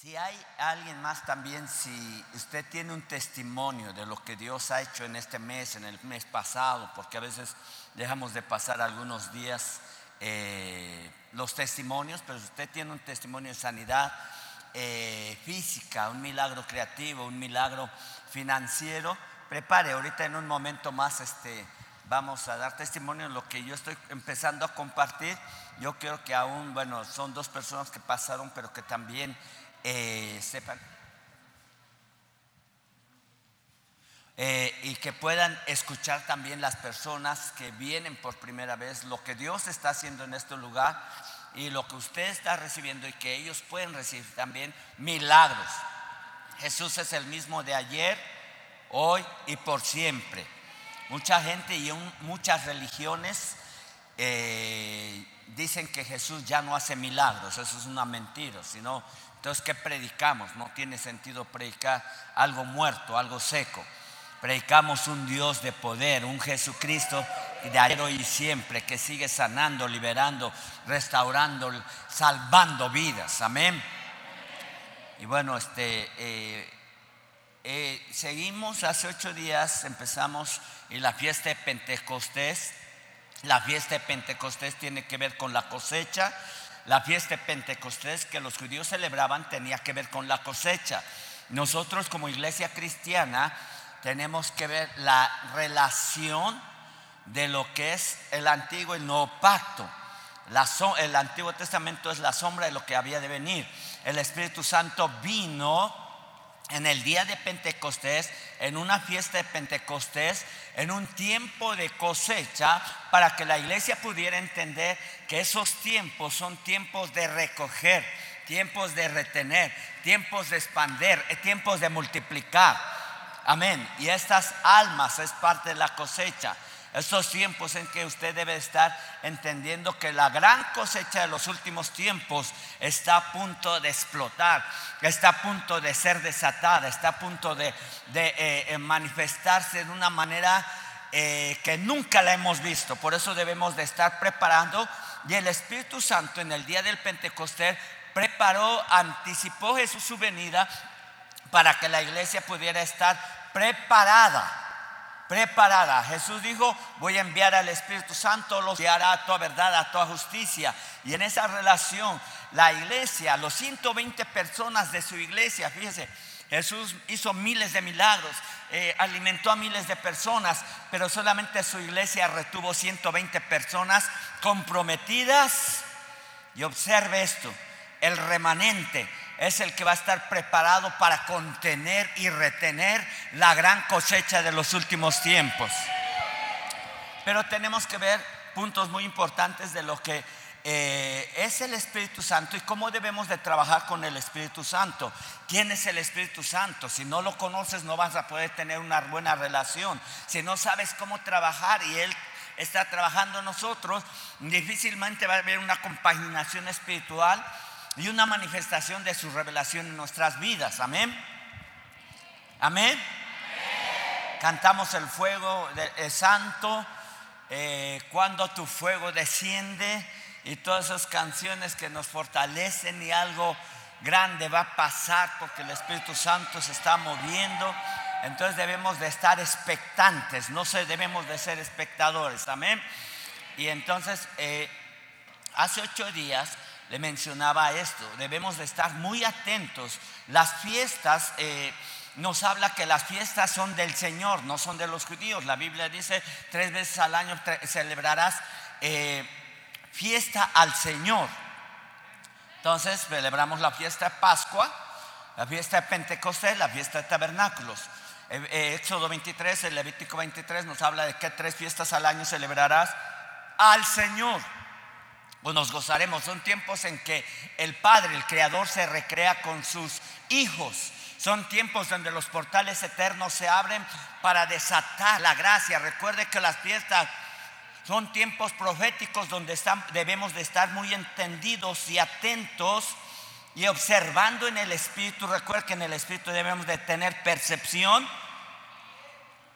Si hay alguien más también, si usted tiene un testimonio de lo que Dios ha hecho en este mes, en el mes pasado, porque a veces dejamos de pasar algunos días eh, los testimonios, pero si usted tiene un testimonio de sanidad eh, física, un milagro creativo, un milagro financiero, prepare, ahorita en un momento más este, vamos a dar testimonio de lo que yo estoy empezando a compartir. Yo creo que aún, bueno, son dos personas que pasaron, pero que también eh, sepan eh, y que puedan escuchar también las personas que vienen por primera vez lo que Dios está haciendo en este lugar y lo que usted está recibiendo y que ellos pueden recibir también milagros. Jesús es el mismo de ayer, hoy y por siempre. Mucha gente y muchas religiones eh, dicen que Jesús ya no hace milagros, eso es una mentira, sino entonces, ¿qué predicamos? No tiene sentido predicar algo muerto, algo seco. Predicamos un Dios de poder, un Jesucristo de ayer y siempre que sigue sanando, liberando, restaurando, salvando vidas. Amén. Y bueno, este, eh, eh, seguimos hace ocho días, empezamos y la fiesta de Pentecostés. La fiesta de Pentecostés tiene que ver con la cosecha la fiesta de Pentecostés que los judíos celebraban tenía que ver con la cosecha. Nosotros como iglesia cristiana tenemos que ver la relación de lo que es el antiguo y el nuevo pacto. el Antiguo Testamento es la sombra de lo que había de venir. El Espíritu Santo vino en el día de Pentecostés, en una fiesta de Pentecostés, en un tiempo de cosecha, para que la iglesia pudiera entender que esos tiempos son tiempos de recoger, tiempos de retener, tiempos de expander, eh, tiempos de multiplicar. Amén. Y estas almas es parte de la cosecha. Esos tiempos en que usted debe estar entendiendo que la gran cosecha de los últimos tiempos está a punto de explotar, está a punto de ser desatada, está a punto de, eh, eh, manifestarse de una manera eh, que nunca la hemos visto. Por eso debemos de estar preparando. Y el Espíritu Santo en el día del Pentecostés preparó, anticipó Jesús su venida para que la iglesia pudiera estar preparada preparada. Jesús dijo, voy a enviar al Espíritu Santo, los guiará a toda verdad, a toda justicia. Y en esa relación, la iglesia, los 120 personas de su iglesia, fíjese, Jesús hizo miles de milagros, eh, alimentó a miles de personas, pero solamente su iglesia retuvo 120 personas comprometidas. Y observe esto, el remanente es el que va a estar preparado para contener y retener la gran cosecha de los últimos tiempos. Pero tenemos que ver puntos muy importantes de lo que eh, es el Espíritu Santo y cómo debemos de trabajar con el Espíritu Santo. ¿Quién es el Espíritu Santo? Si no lo conoces no vas a poder tener una buena relación. Si no sabes cómo trabajar y Él está trabajando nosotros, difícilmente va a haber una compaginación espiritual y una manifestación de su revelación en nuestras vidas. Amén. Amén. Cantamos el fuego de, santo, eh, cuando tu fuego desciende y todas esas canciones que nos fortalecen y algo grande va a pasar porque el Espíritu Santo se está moviendo. Entonces debemos de estar expectantes, no se, debemos de ser espectadores. Amén. Y entonces, eh, hace ocho días le mencionaba esto, debemos de estar muy atentos. Las fiestas, eh, nos habla que las fiestas son del Señor, no son de los judíos. La Biblia dice, tres veces al año celebrarás eh, fiesta al Señor. Entonces celebramos la fiesta de Pascua, la fiesta de Pentecostés, la fiesta de tabernáculos. Eh, Éxodo 23, el Levítico 23 nos habla de que tres fiestas al año celebrarás al Señor pues nos gozaremos. Son tiempos en que el Padre, el Creador, se recrea con sus hijos. Son tiempos donde los portales eternos se abren para desatar la gracia. Recuerde que las fiestas son tiempos proféticos donde debemos de estar muy entendidos y atentos y observando en el Espíritu. Recuerde que en el Espíritu debemos de tener percepción,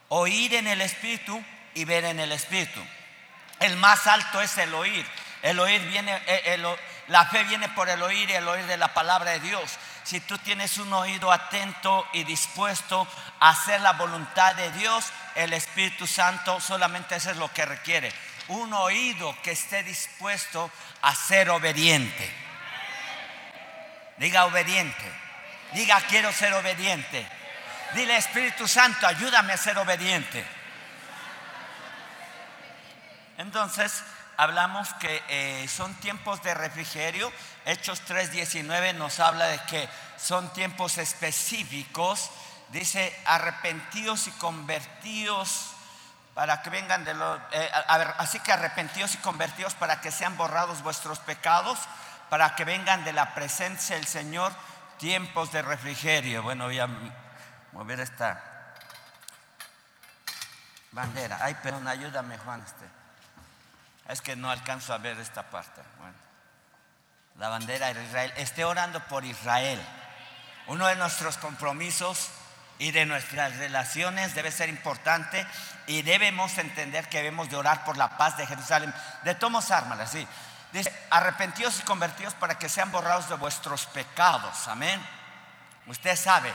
oír en el Espíritu y ver en el Espíritu. El más alto es el oír. El oír viene, eh, la fe viene por el oír y el oír de la palabra de Dios. si tú tienes un oído atento y dispuesto a hacer la voluntad de Dios, el Espíritu Santo solamente eso es lo que requiere. Un oído que esté dispuesto a ser obediente. Diga obediente. Diga quiero ser obediente. Dile Espíritu Santo, ayúdame a ser obediente. Entonces, hablamos que eh, son tiempos de refrigerio. Hechos 3:19 nos habla de que son tiempos específicos. Dice, arrepentidos y convertidos para que vengan de los... Eh, así que arrepentidos y convertidos para que sean borrados vuestros pecados, para que vengan de la presencia del Señor tiempos de refrigerio. Bueno, voy a mover esta bandera. Ay, perdón, ayúdame Juan. Este. Es que no alcanzo a ver esta parte. Bueno, la bandera de Israel. Esté orando por Israel. Uno de nuestros compromisos y de nuestras relaciones debe ser importante y debemos entender que debemos de orar por la paz de Jerusalén. De tomos ármalas, sí. Dice, arrepentidos y convertidos para que sean borrados de vuestros pecados. Amén. Usted sabe,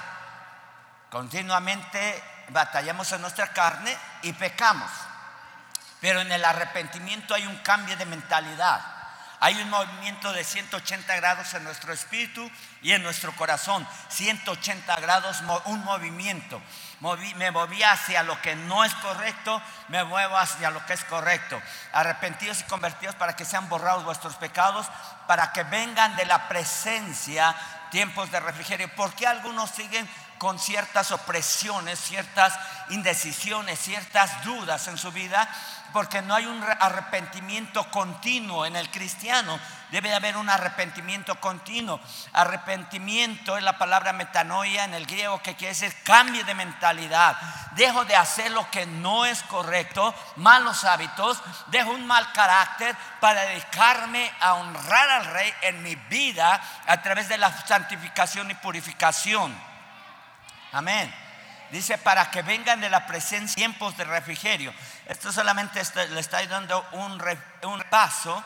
continuamente batallamos en nuestra carne y pecamos. Pero en el arrepentimiento hay un cambio de mentalidad. Hay un movimiento de 180 grados en nuestro espíritu y en nuestro corazón. 180 grados, un movimiento. me moví hacia lo que no es correcto, me muevo hacia lo que es correcto. Arrepentidos y convertidos para que sean borrados vuestros pecados, para que vengan de la presencia tiempos de refrigerio. ¿Por qué algunos siguen con ciertas opresiones, ciertas indecisiones, ciertas dudas en su vida, porque no hay un arrepentimiento continuo en el cristiano. Debe haber un arrepentimiento continuo. Arrepentimiento es la palabra metanoia en el griego que quiere decir cambio de mentalidad. Dejo de hacer lo que no es correcto, malos hábitos, dejo un mal carácter para dedicarme a honrar al rey en mi vida a través de la santificación y purificación. Amén. Dice, para que vengan de la presencia tiempos de refrigerio. Esto solamente le estoy dando un, un paso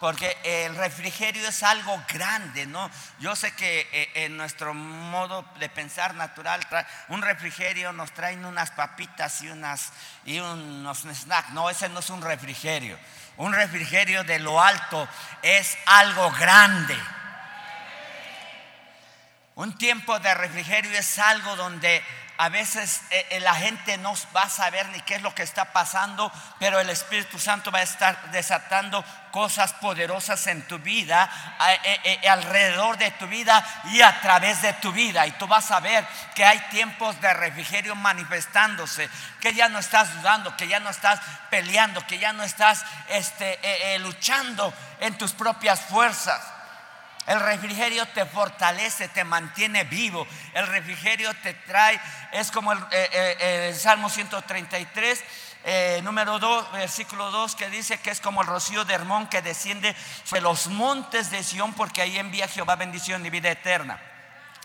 porque el refrigerio es algo grande, ¿no? Yo sé que eh, en nuestro modo de pensar natural, un refrigerio nos traen unas papitas y, unas, y unos snacks. No, ese no es un refrigerio. Un refrigerio de lo alto es algo grande. Un tiempo de refrigerio es algo donde a veces eh, eh, la gente no va a saber ni qué es lo que está pasando, pero el Espíritu Santo va a estar desatando cosas poderosas en tu vida, eh, alrededor de tu vida y a través de tu vida. Y tú vas a ver que hay tiempos de refrigerio manifestándose, que ya no estás dudando, que ya no estás peleando, que ya no estás este, luchando en tus propias fuerzas. El refrigerio te fortalece, te mantiene vivo. El refrigerio te trae, es como el, eh, eh, Salmo 133. Eh, número 2, versículo 2, que dice que es como el rocío de Hermón que desciende sobre los montes de Sión, porque ahí envía Jehová bendición y vida eterna.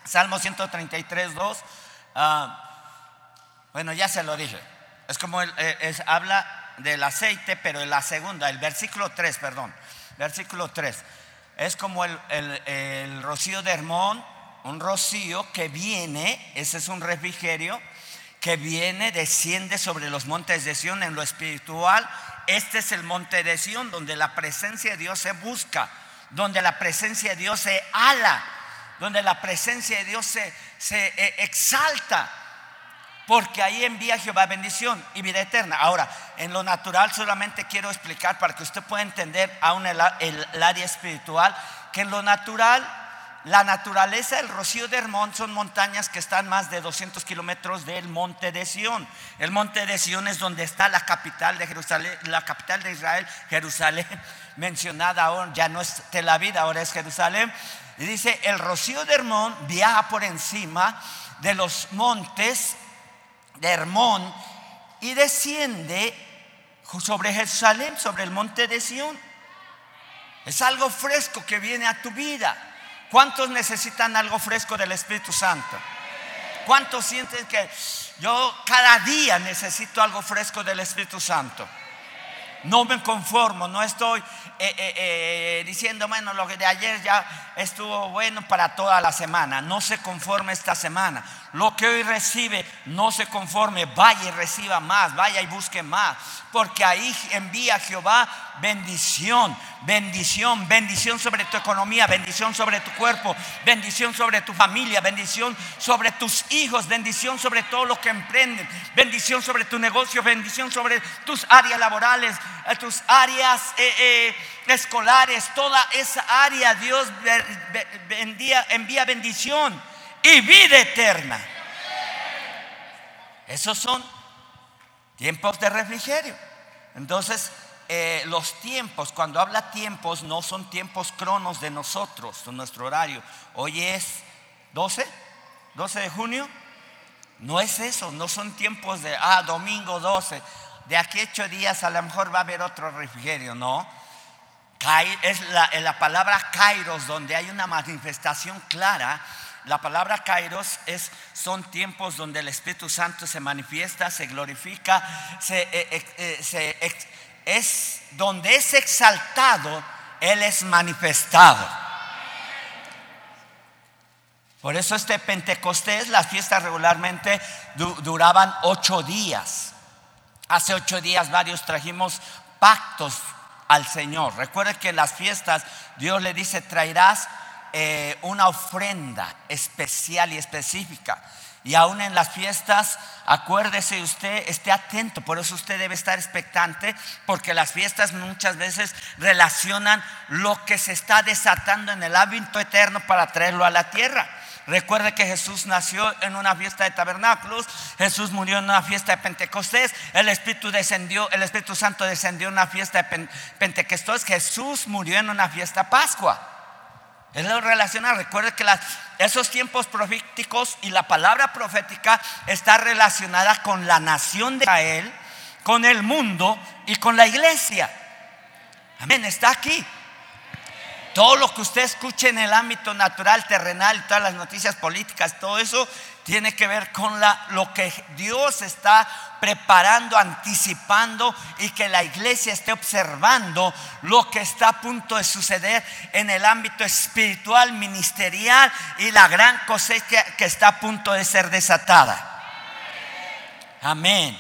Salmo 133, 2. Ah, bueno, ya se lo dije. Es como el, habla del aceite, pero en la segunda, el versículo 3, perdón. Versículo 3 es como el, rocío de Hermón, un rocío que viene, ese es un refrigerio, que viene, desciende sobre los montes de Sión en lo espiritual. Este es el monte de Sión donde la presencia de Dios se busca, donde la presencia de Dios se ala, donde la presencia de Dios se, se eh, exalta porque ahí envía Jehová bendición y vida eterna. Ahora, en lo natural solamente quiero explicar para que usted pueda entender aún el, el, área espiritual, que en lo natural, la naturaleza del Rocío de Hermón son montañas que están más de 200 kilómetros del monte de Sión. El monte de Sión es donde está la capital de Jerusalén, la capital de Israel, Jerusalén, mencionada ahora, ya no es Tel Aviv, ahora es Jerusalén. Y dice, el Rocío de Hermón viaja por encima de los montes de Hermón y desciende sobre Jerusalén, sobre el monte de Sión. Es algo fresco que viene a tu vida. ¿Cuántos necesitan algo fresco del Espíritu Santo? ¿Cuántos sienten que yo cada día necesito algo fresco del Espíritu Santo? no me conformo, no estoy eh, eh, eh, diciendo, bueno, lo que de ayer ya estuvo bueno para toda la semana. No se conforme esta semana. Lo que hoy recibe, no se conforme. Vaya y reciba más, vaya y busque más. Porque ahí envía Jehová bendición, bendición, bendición sobre tu economía, bendición sobre tu cuerpo, bendición sobre tu familia, bendición sobre tus hijos, bendición sobre todo lo que emprenden, bendición sobre tu negocio, bendición sobre tus áreas laborales, tus áreas eh, eh, escolares, toda esa área Dios envía bendición y vida eterna. Esos son tiempos de refrigerio. Entonces, eh, los tiempos, cuando habla tiempos, no son tiempos cronos de nosotros, de nuestro horario. Hoy es 12, 12 de junio. No es eso, no son tiempos de, ah, domingo 12. De aquí ocho días a lo mejor va a haber otro refrigerio, no. Es la, la palabra kairos, donde hay una manifestación clara la palabra kairos es, son tiempos donde el Espíritu Santo se manifiesta, se glorifica, se, eh, eh, eh, es donde es exaltado, Él es manifestado. Por eso este Pentecostés, las fiestas regularmente duraban ocho días. Hace ocho días varios trajimos pactos al Señor. Recuerde que en las fiestas Dios le dice, traerás eh, una ofrenda especial y específica. Y aún en las fiestas, acuérdese usted, esté atento, por eso usted debe estar expectante, porque las fiestas muchas veces relacionan lo que se está desatando en el hábito eterno para traerlo a la tierra. Recuerde que Jesús nació en una fiesta de tabernáculos, Jesús murió en una fiesta de Pentecostés, el Espíritu descendió, el Espíritu Santo descendió en una fiesta de Pentecostés, Jesús murió en una fiesta Pascua. Es lo relacionado. Recuerde que esos tiempos proféticos y la palabra profética está relacionada con la nación de Israel, con el mundo y con la iglesia. Amén, está aquí. Todo lo que usted escuche en el ámbito natural, terrenal, todas las noticias políticas, todo eso tiene que ver con lo que Dios está preparando, anticipando y que la iglesia esté observando lo que está a punto de suceder en el ámbito espiritual, ministerial y la gran cosecha que está a punto de ser desatada. Amén.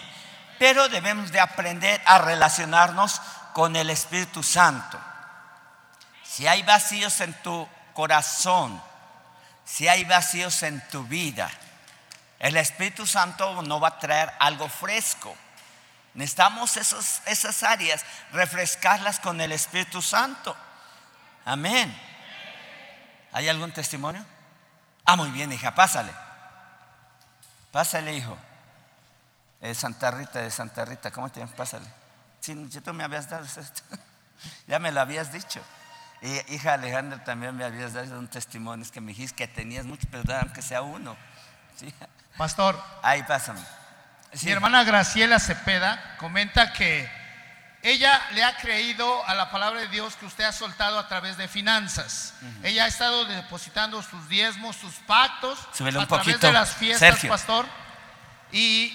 Pero debemos de aprender a relacionarnos con el Espíritu Santo. Si hay vacíos en tu corazón, si hay vacíos en tu vida, el Espíritu Santo no va a traer algo fresco. Necesitamos esas áreas, refrescarlas con el Espíritu Santo. Amén. ¿Hay algún testimonio? Ah, muy bien, hija, pásale. Pásale, hijo. Eh, Santa Rita, de Santa Rita, ¿cómo te llamas? Pásale. Sí, tú me habías dado esto. ya me lo habías dicho. Y hija Alejandra también me habías dado un testimonio, es que me dijiste que tenías mucho, pero aunque sea uno. Pastor. Ahí pásame. Mi hermana Graciela Cepeda comenta que ella le ha creído a la palabra de Dios que usted ha soltado a través de finanzas. Ella ha estado depositando sus diezmos, sus pactos a través de las fiestas, pastor. Y,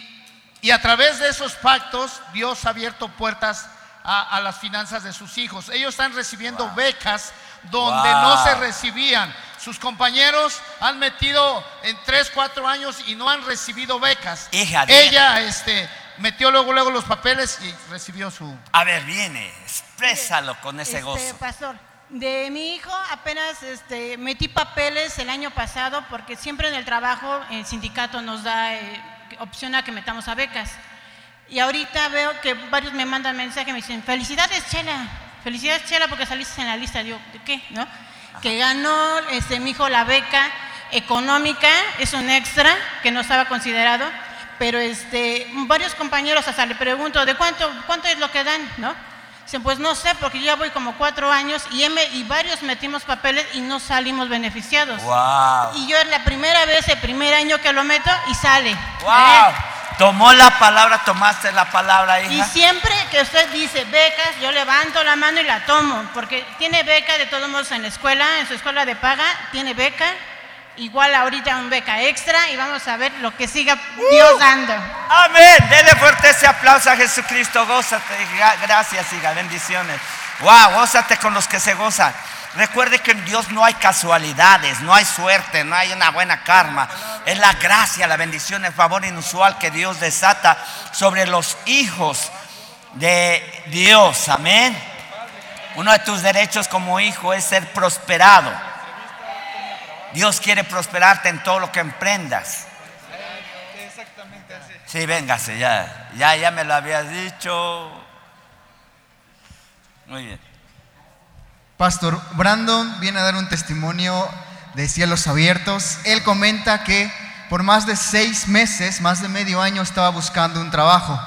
y, a través de esos pactos Dios ha abierto puertas a, las finanzas de sus hijos. Ellos están recibiendo becas donde no se recibían. Sus compañeros han metido en 3, 4 años y no han recibido becas. Hija, Ella este, metió luego, luego los papeles y recibió su... A ver, viene, exprésalo con ese este, gozo. Pastor, de mi hijo apenas este, metí papeles el año pasado porque siempre en el trabajo el sindicato nos da eh, opción a que metamos a becas. Y ahorita veo que varios me mandan mensaje y me dicen, felicidades Chela, felicidades Chela porque saliste en la lista. Digo, ¿de qué? ¿No? Que ganó este, mi hijo la beca económica, es un extra que no estaba considerado, pero este, varios compañeros hasta le pregunto, ¿de cuánto, cuánto es lo que dan? ¿No? Dicen, pues no sé, porque yo ya voy como cuatro años y, y varios metimos papeles y no salimos beneficiados. Y yo es la primera vez, el primer año que lo meto y sale. Wow. ¿Eh? Tomó la palabra, tomaste la palabra, hija. Y siempre que usted dice becas, yo levanto la mano y la tomo, porque tiene beca de todos modos en la escuela, en su escuela de paga, tiene beca igual ahorita un beca extra y vamos a ver lo que siga Dios dando. Amén. Dele fuerte ese aplauso a Jesucristo. Gózate. Gra- Gracias, hija. Bendiciones. Wow, gózate con los que se gozan. Recuerde que en Dios no hay casualidades, no hay suerte, no hay una buena karma. Es la gracia, la bendición, el favor inusual que Dios desata sobre los hijos de Dios. Amén. Uno de tus derechos como hijo es ser prosperado. Dios quiere prosperarte en todo lo que emprendas. Sí, véngase, ya, ya, ya me lo habías dicho. Muy bien. Pastor Brandon viene a dar un testimonio de cielos abiertos. Él comenta que por más de seis meses, más de medio año, estaba buscando un trabajo.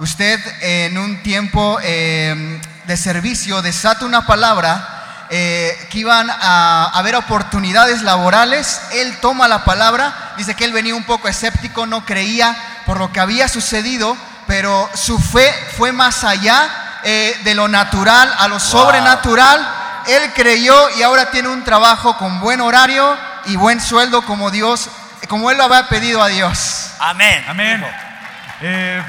Usted en un tiempo eh, de servicio desata una palabra eh, que iban a haber oportunidades laborales. Él toma la palabra, dice que él venía un poco escéptico, no creía por lo que había sucedido, pero su fe fue más allá eh, de lo natural a lo sobrenatural. Él creyó y ahora tiene un trabajo con buen horario y buen sueldo como Dios, como él lo había pedido a Dios. Amén. Amén. Eh,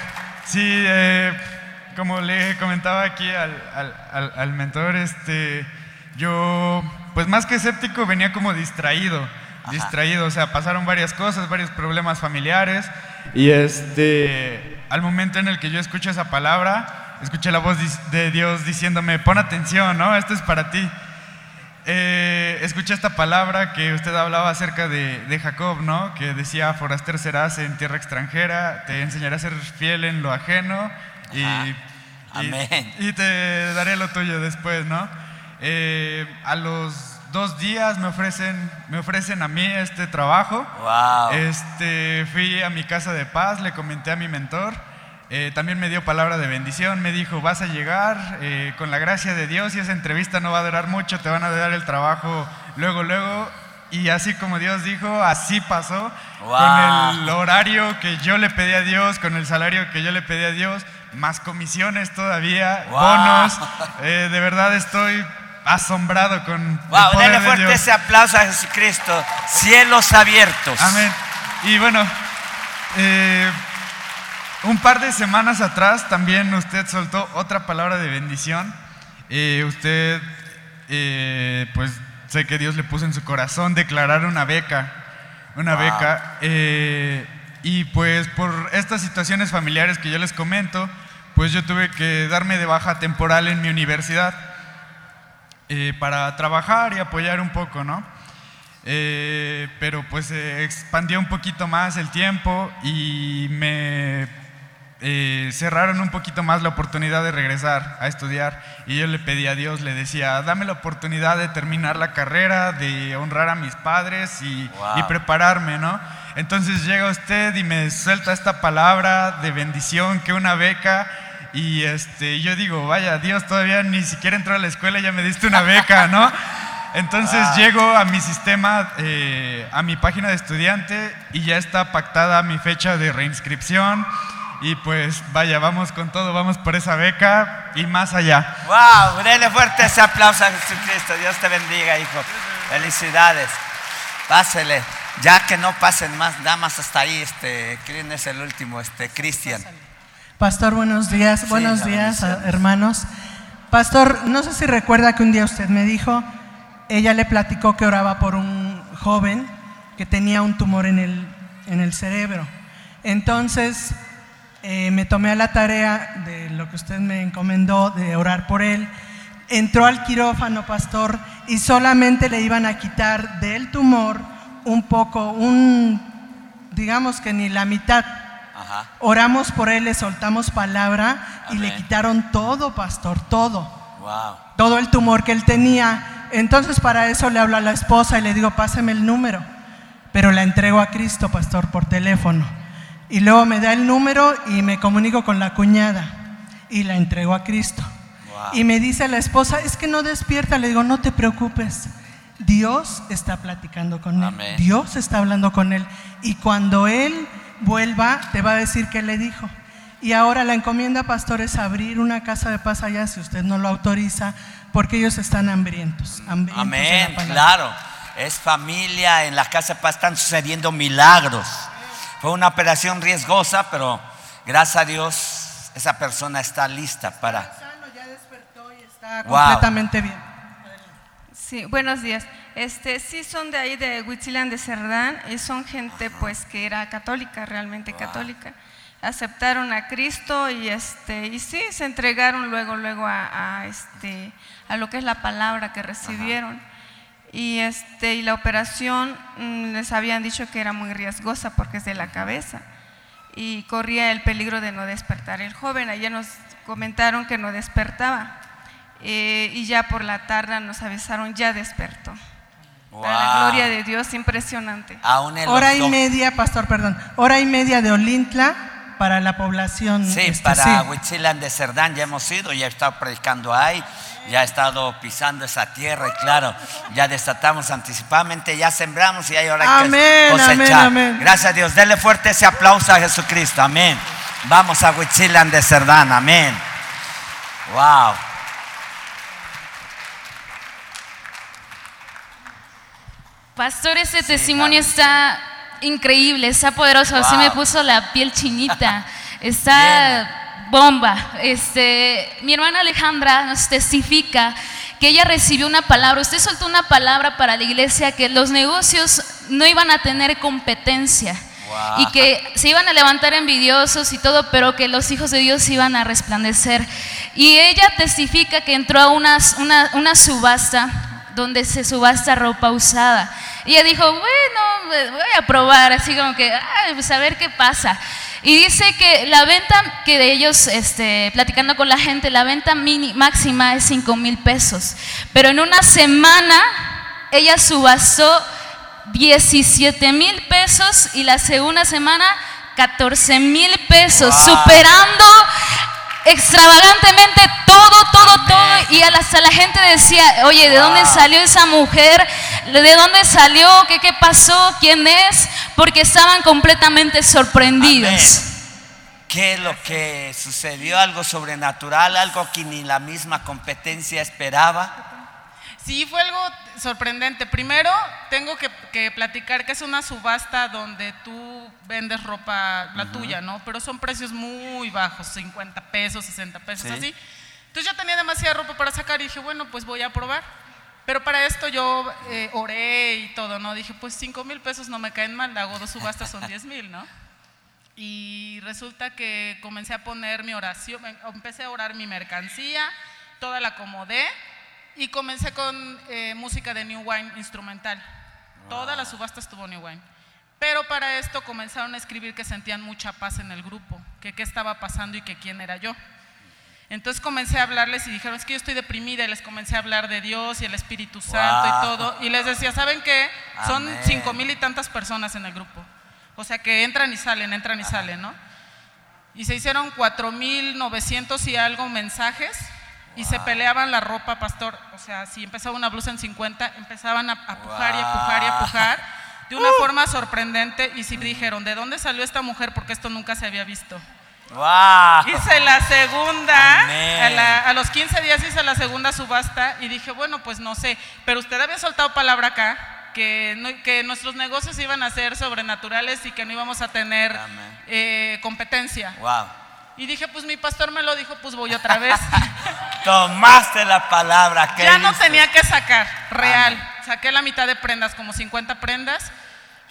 sí, eh, como le comentaba aquí al, al- al- al mentor, este, yo, pues más que escéptico, venía como distraído. Distraído, o sea, pasaron varias cosas, varios problemas familiares. Y este, al momento en el que yo escucho esa palabra, escuché la voz de Dios diciéndome: pon atención, ¿no? Esto es para ti. Eh, escuché esta palabra que usted hablaba acerca de, de Jacob, ¿no? Que decía, forastero serás en tierra extranjera, te enseñaré a ser fiel en lo ajeno y, y- Amén. y te daré lo tuyo después, ¿no? Eh, a los dos días me ofrecen, me ofrecen a mí este trabajo. Wow. Este, fui a mi casa de paz, le comenté a mi mentor, eh, también me dio palabra de bendición, me dijo, vas a llegar eh, con la gracia de Dios y esa entrevista no va a durar mucho, te van a dar el trabajo luego, luego. Y así como Dios dijo, así pasó, Wow. con el horario que yo le pedí a Dios, con el salario que yo le pedí a Dios, más comisiones todavía, Wow. bonos. Eh, de verdad estoy asombrado con el Wow, denle de fuerte Dios. ese aplauso a Jesucristo. Cielos abiertos. Amén. Y bueno, eh, un par de semanas atrás también usted soltó otra palabra de bendición. Eh, usted, eh, pues sé que Dios le puso en su corazón declarar una beca, una Wow. beca. eh, y pues por estas situaciones familiares que yo les comento, pues yo tuve que darme de baja temporal en mi universidad para trabajar y apoyar un poco, ¿no? Pero pues se expandió un poquito más el tiempo y me eh, cerraron un poquito más la oportunidad de regresar a estudiar y yo le pedí a Dios, le decía, dame la oportunidad de terminar la carrera, de honrar a mis padres y, Wow. y prepararme, ¿no? Entonces llega usted y me suelta esta palabra de bendición, que una beca y este, yo digo, vaya, Dios todavía ni siquiera entró a la escuela y ya me diste una beca, ¿no? Entonces llego a mi sistema, eh, a mi página de estudiante y ya está pactada mi fecha de reinscripción. Y pues vaya, vamos con todo, vamos por esa beca y más allá. Wow, denle fuerte ese aplauso a Jesucristo. Dios te bendiga, hijo. Felicidades. Pásele. Ya que no pasen más damas hasta ahí, este, ¿quién es el último? Este, Cristian. Pastor, buenos días. buenos días, hermanos. Pastor, no sé si recuerda que un día usted me dijo, ella le platicó que oraba por un joven que tenía un tumor en el, en el cerebro. Entonces, eh, me tomé a la tarea de lo que usted me encomendó, de orar por él. Entró al quirófano, pastor, y solamente le iban a quitar del tumor un poco, un, digamos que ni la mitad, Ajá. Oramos por él, le soltamos palabra y le quitaron todo, pastor, todo, Wow. todo el tumor que él tenía. Entonces para eso le hablo a la esposa y le digo, páseme el número, pero la entrego a Cristo, pastor, por teléfono. Y luego me da el número y me comunico con la cuñada y la entrego a Cristo. Wow. Y me dice la esposa, es que no despierta, le digo, no te preocupes. Dios está platicando con él. Dios está hablando con él. Y cuando él vuelva, te va a decir qué le dijo. Y ahora la encomienda, pastor, es abrir una casa de paz allá, si usted no lo autoriza, porque ellos están hambrientos. hambrientos Amén, claro. es familia, en la casa de paz están sucediendo milagros. Fue una operación riesgosa, pero gracias a Dios esa persona está lista para... Sano, ya despertó y está Wow. completamente bien. Sí, buenos días. Este, sí son de ahí de Huitzilán de Cerdán y son gente pues que era católica, realmente católica. Aceptaron a Cristo y este y sí se entregaron luego luego a, a, este a lo que es la palabra que recibieron. Y este y la operación mm, les habían dicho que era muy riesgosa porque es de la cabeza y corría el peligro de no despertar. El joven ayer nos comentaron que no despertaba eh, y ya por la tarde nos avisaron ya despertó. Para la Wow. gloria de Dios, impresionante. Hora y media, pastor, perdón, hora y media de Olintla para la población. Sí, este, para sí. Huitzilán de Cerdán ya hemos ido, ya he estado predicando ahí, ya he estado pisando esa tierra y claro, ya desatamos anticipadamente, ya sembramos y hay ahora que Amén, cosechar. amén, amén. Gracias a Dios, denle fuerte ese aplauso a Jesucristo, amén. Vamos a Huitzilán de Cerdán, amén. Wow. Pastor, ese testimonio está increíble, está poderoso, así Wow. me puso la piel chinita, está bomba. Este, mi hermana Alejandra nos testifica que ella recibió una palabra, usted soltó una palabra para la iglesia que los negocios no iban a tener competencia. Wow. Y que se iban a levantar envidiosos y todo, pero que los hijos de Dios iban a resplandecer. Y ella testifica que entró a una, una, una subasta donde se subasta ropa usada. Y ella dijo, bueno, eh, voy a probar, así como que, "Ay, pues a ver qué pasa. Y dice que la venta que de ellos, este, platicando con la gente, la venta mini, máxima es 5 mil pesos. Pero en una semana ella subastó 17 mil pesos y la segunda semana 14 mil pesos, Wow. superando extravagantemente todo, todo, todo. Y hasta la gente decía, oye, ¿de dónde salió esa mujer? ¿De dónde salió? ¿Qué, qué pasó? ¿Quién es? Porque estaban completamente sorprendidos. Amén. ¿Qué es lo que sucedió? Algo sobrenatural, algo que ni la misma competencia esperaba. Sí, fue algo sorprendente. Primero, tengo que, que platicar que es una subasta donde tú vendes ropa, la tuya, ¿no? Pero son precios muy bajos, 50 pesos, 60 pesos, Sí. así. Entonces yo tenía demasiada ropa para sacar y dije, bueno, pues voy a probar. Pero para esto yo eh, oré y todo, ¿no? Dije, pues 5 mil pesos no me caen mal, hago dos subastas, son 10 mil, ¿no? Y resulta que comencé a poner mi oración, em- empecé a orar mi mercancía, toda la acomodé y comencé con eh, música de New Wine instrumental. Toda la subasta estuvo New Wine. Pero para esto comenzaron a escribir que sentían mucha paz en el grupo, que qué estaba pasando y que quién era yo. Entonces comencé a hablarles y dijeron, es que yo estoy deprimida y les comencé a hablar de Dios y el Espíritu Santo Wow. y todo. Y les decía, ¿saben qué? Son Amén. cinco mil y tantas personas en el grupo. O sea que entran y salen, entran y salen, ¿no? Y se hicieron 4.900 y algo mensajes y se peleaban la ropa, pastor. O sea, si empezaba una blusa en 50, empezaban a, a pujar y a pujar y a pujar de una forma sorprendente. Y sí dijeron, ¿de dónde salió esta mujer? Porque esto nunca se había visto. ¡Wow! Hice la segunda, a, la- a los 15 días hice la segunda subasta y dije, bueno, pues no sé, pero usted había soltado palabra acá, que, no- que nuestros negocios iban a ser sobrenaturales y que no íbamos a tener eh, competencia. ¡Wow! Y dije, pues mi pastor me lo dijo, pues voy otra vez. Tomaste la palabra. ¿qué ya no tenía que sacar, real. Amén. Saqué la mitad de prendas, como 50 prendas,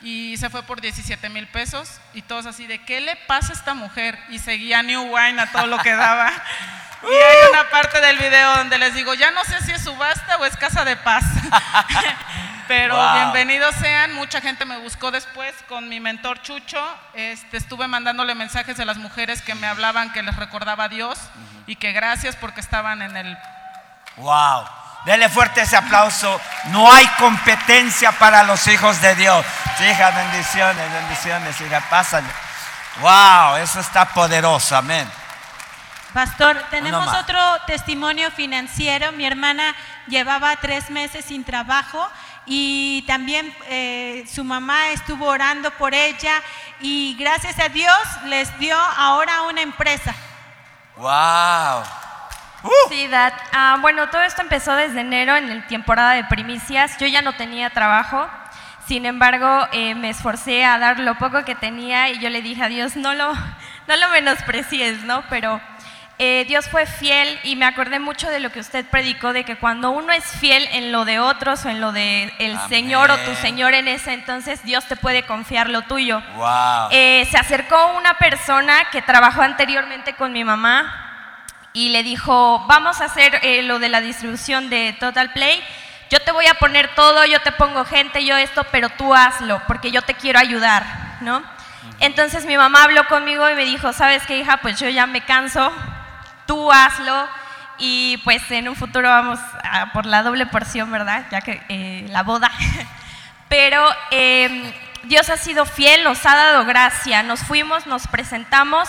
y se fue por 17 mil pesos. Y todos así de, ¿qué le pasa a esta mujer? Y seguía New Wine a todo lo que daba. Y hay una parte del video donde les digo, ya no sé si es subasta o es casa de paz. Pero Wow. bienvenidos sean, mucha gente me buscó después con mi mentor Chucho. Este, estuve mandándole mensajes a las mujeres que me hablaban que les recordaba a Dios y que gracias porque estaban en el ¡Wow! Dele fuerte ese aplauso. No hay competencia para los hijos de Dios. Sí, hija, bendiciones, bendiciones, hija, pásale. ¡Wow! Eso está poderoso, amén. Pastor, tenemos otro testimonio financiero. Mi hermana llevaba tres meses sin trabajo y también eh, su mamá estuvo orando por ella y gracias a Dios les dio ahora una empresa. ¡Wow! Sí, Dad. Ah, bueno, todo esto empezó desde enero en la temporada de primicias. Yo ya no tenía trabajo. Sin embargo, eh, me esforcé a dar lo poco que tenía y yo le dije a Dios, no lo, no lo menosprecies, ¿no? Pero eh, Dios fue fiel y me acordé mucho de lo que usted predicó, de que cuando uno es fiel en lo de otros o en lo de el Señor o tu Señor en ese entonces, Dios te puede confiar lo tuyo. Wow. Eh, se acercó una persona que trabajó anteriormente con mi mamá y le dijo, vamos a hacer eh, lo de la distribución de Total Play. Yo te voy a poner todo, yo te pongo gente, yo esto, pero tú hazlo, porque yo te quiero ayudar, ¿no? Entonces mi mamá habló conmigo y me dijo, ¿sabes qué, hija? Pues yo ya me canso, tú hazlo y pues en un futuro vamos a por la doble porción, ¿verdad? Ya que eh, la boda. Pero eh, Dios ha sido fiel, nos ha dado gracia, nos fuimos, nos presentamos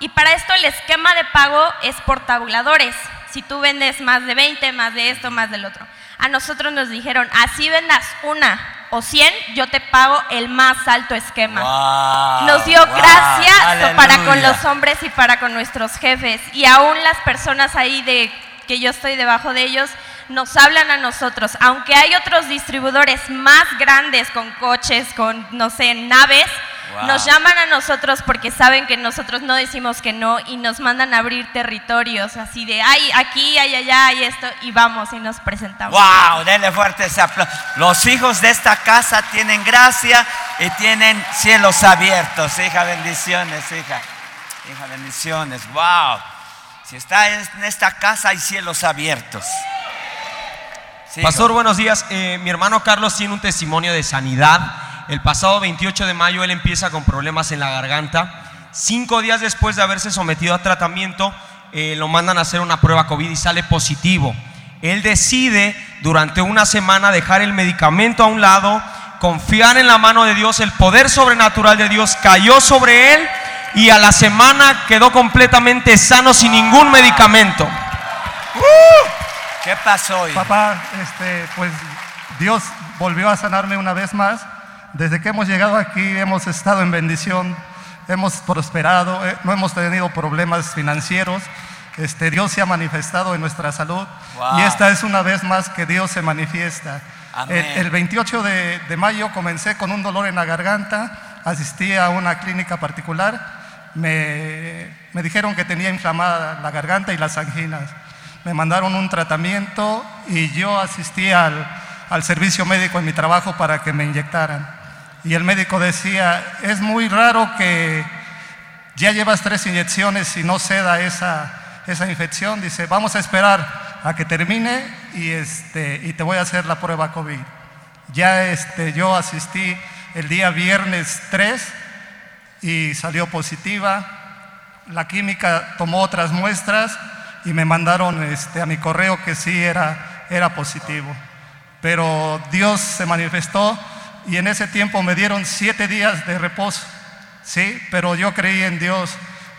y para esto el esquema de pago es por tabuladores. Si tú vendes más de 20, más de esto, más del otro. A nosotros nos dijeron, así vendas una o 100, yo te pago el más alto esquema. Wow, Nos dio wow, gracia para con los hombres y para con nuestros jefes. Y aún las personas ahí de que yo estoy debajo de ellos nos hablan a nosotros. Aunque hay otros distribuidores más grandes con coches, con, no sé, naves, Wow. nos llaman a nosotros porque saben que nosotros no decimos que no y nos mandan a abrir territorios así de, ay, aquí, ay, allá, hay esto, y vamos y nos presentamos. Wow, denle fuerte ese aplauso. Los hijos de esta casa tienen gracia y tienen cielos abiertos. Hija, bendiciones, hija. Hija, bendiciones. Wow. Si está en esta casa hay cielos abiertos. Sigo. Pastor, buenos días. Eh, mi hermano Carlos tiene un testimonio de sanidad. El pasado 28 de mayo él empieza con problemas en la garganta. Cinco días después de haberse sometido a tratamiento, eh, lo mandan a hacer una prueba COVID y sale positivo. Él decide durante una semana dejar el medicamento a un lado, confiar en la mano de Dios, el poder sobrenatural de Dios cayó sobre él y a la semana quedó completamente sano sin ningún medicamento. ¿Qué pasó hoy? Papá, este, pues Dios volvió a sanarme una vez más. Desde que hemos llegado aquí hemos estado en bendición, hemos prosperado, eh, no hemos tenido problemas financieros. Este, Dios se ha manifestado en nuestra salud Wow. y esta es una vez más que Dios se manifiesta. El 28 de, de mayo comencé con un dolor en la garganta, asistí a una clínica particular, me, me dijeron que tenía inflamada la garganta y las anginas. Me mandaron un tratamiento y yo asistí al, al servicio médico en mi trabajo para que me inyectaran. Y el médico decía, es muy raro que ya llevas tres inyecciones y no ceda esa, esa infección. Dice, vamos a esperar a que termine y, este, y te voy a hacer la prueba COVID. Ya este, yo asistí el día viernes 3 y salió positiva. La química tomó otras muestras y me mandaron este, a mi correo que sí era, era positivo. Pero Dios se manifestó y en ese tiempo me dieron siete días de reposo. Sí, pero yo creí en Dios.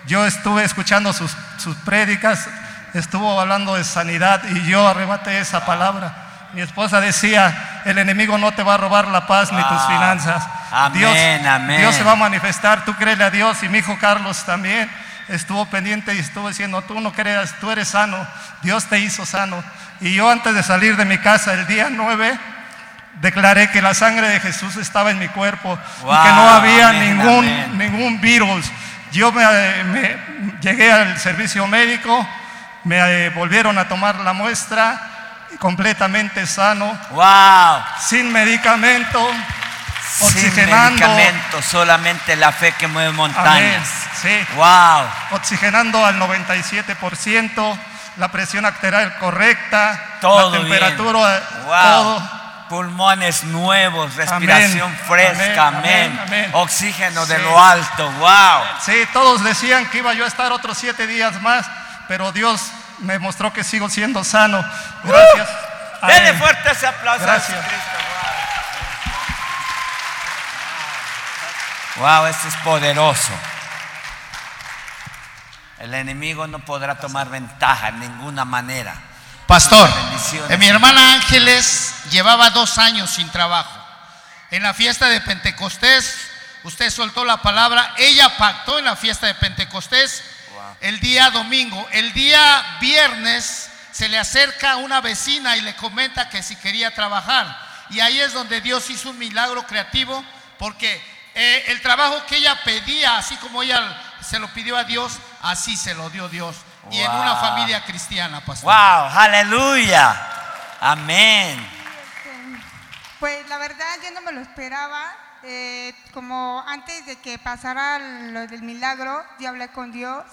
Yo estuve escuchando sus, sus prédicas, estuvo hablando de sanidad y yo arrebaté esa palabra. Mi esposa decía, el enemigo no te va a robar la paz ni tus Wow. finanzas. Amén, Dios, amén. Dios se va a manifestar, tú créele a Dios y mi hijo Carlos también estuvo pendiente y estuvo diciendo, tú no creas, tú eres sano, Dios te hizo sano. Y yo antes de salir de mi casa el día 9, declaré que la sangre de Jesús estaba en mi cuerpo y que no había amén, ningún, amén. ningún virus. Yo me, me- llegué al servicio médico, me eh, volvieron a tomar la muestra completamente sano, Wow. sin medicamento, Sin oxigenando. medicamento, solamente la fe que mueve Amén. montañas. Sí. Wow. Oxigenando al 97%, la presión arterial correcta, Todo la temperatura. Wow. todo. Pulmones nuevos, respiración Amén. fresca, Amén. Oxígeno de lo alto, wow. Sí, todos decían que iba yo a estar otros siete días más, pero Dios me mostró que sigo siendo sano. Gracias. a Denle fuerte ese aplauso a Gracias. Jesucristo. Wow. wow, este es poderoso. El enemigo no podrá tomar ventaja en ninguna manera. Pastor, eh, mi hermana Ángeles llevaba dos años sin trabajo. En la fiesta de Pentecostés, usted soltó la palabra, ella pactó en la fiesta de Pentecostés el día domingo. El día viernes se le acerca una vecina y le comenta que si quería trabajar. Y ahí es donde Dios hizo un milagro creativo porque eh, el trabajo que ella pedía, así como ella se lo pidió a Dios, así se lo dio Dios. Y en una Wow. familia cristiana, pastor. Wow, aleluya. Amén. Pues la verdad yo no me lo esperaba. eh, como antes de que pasara lo del milagro, yo hablé con Dios,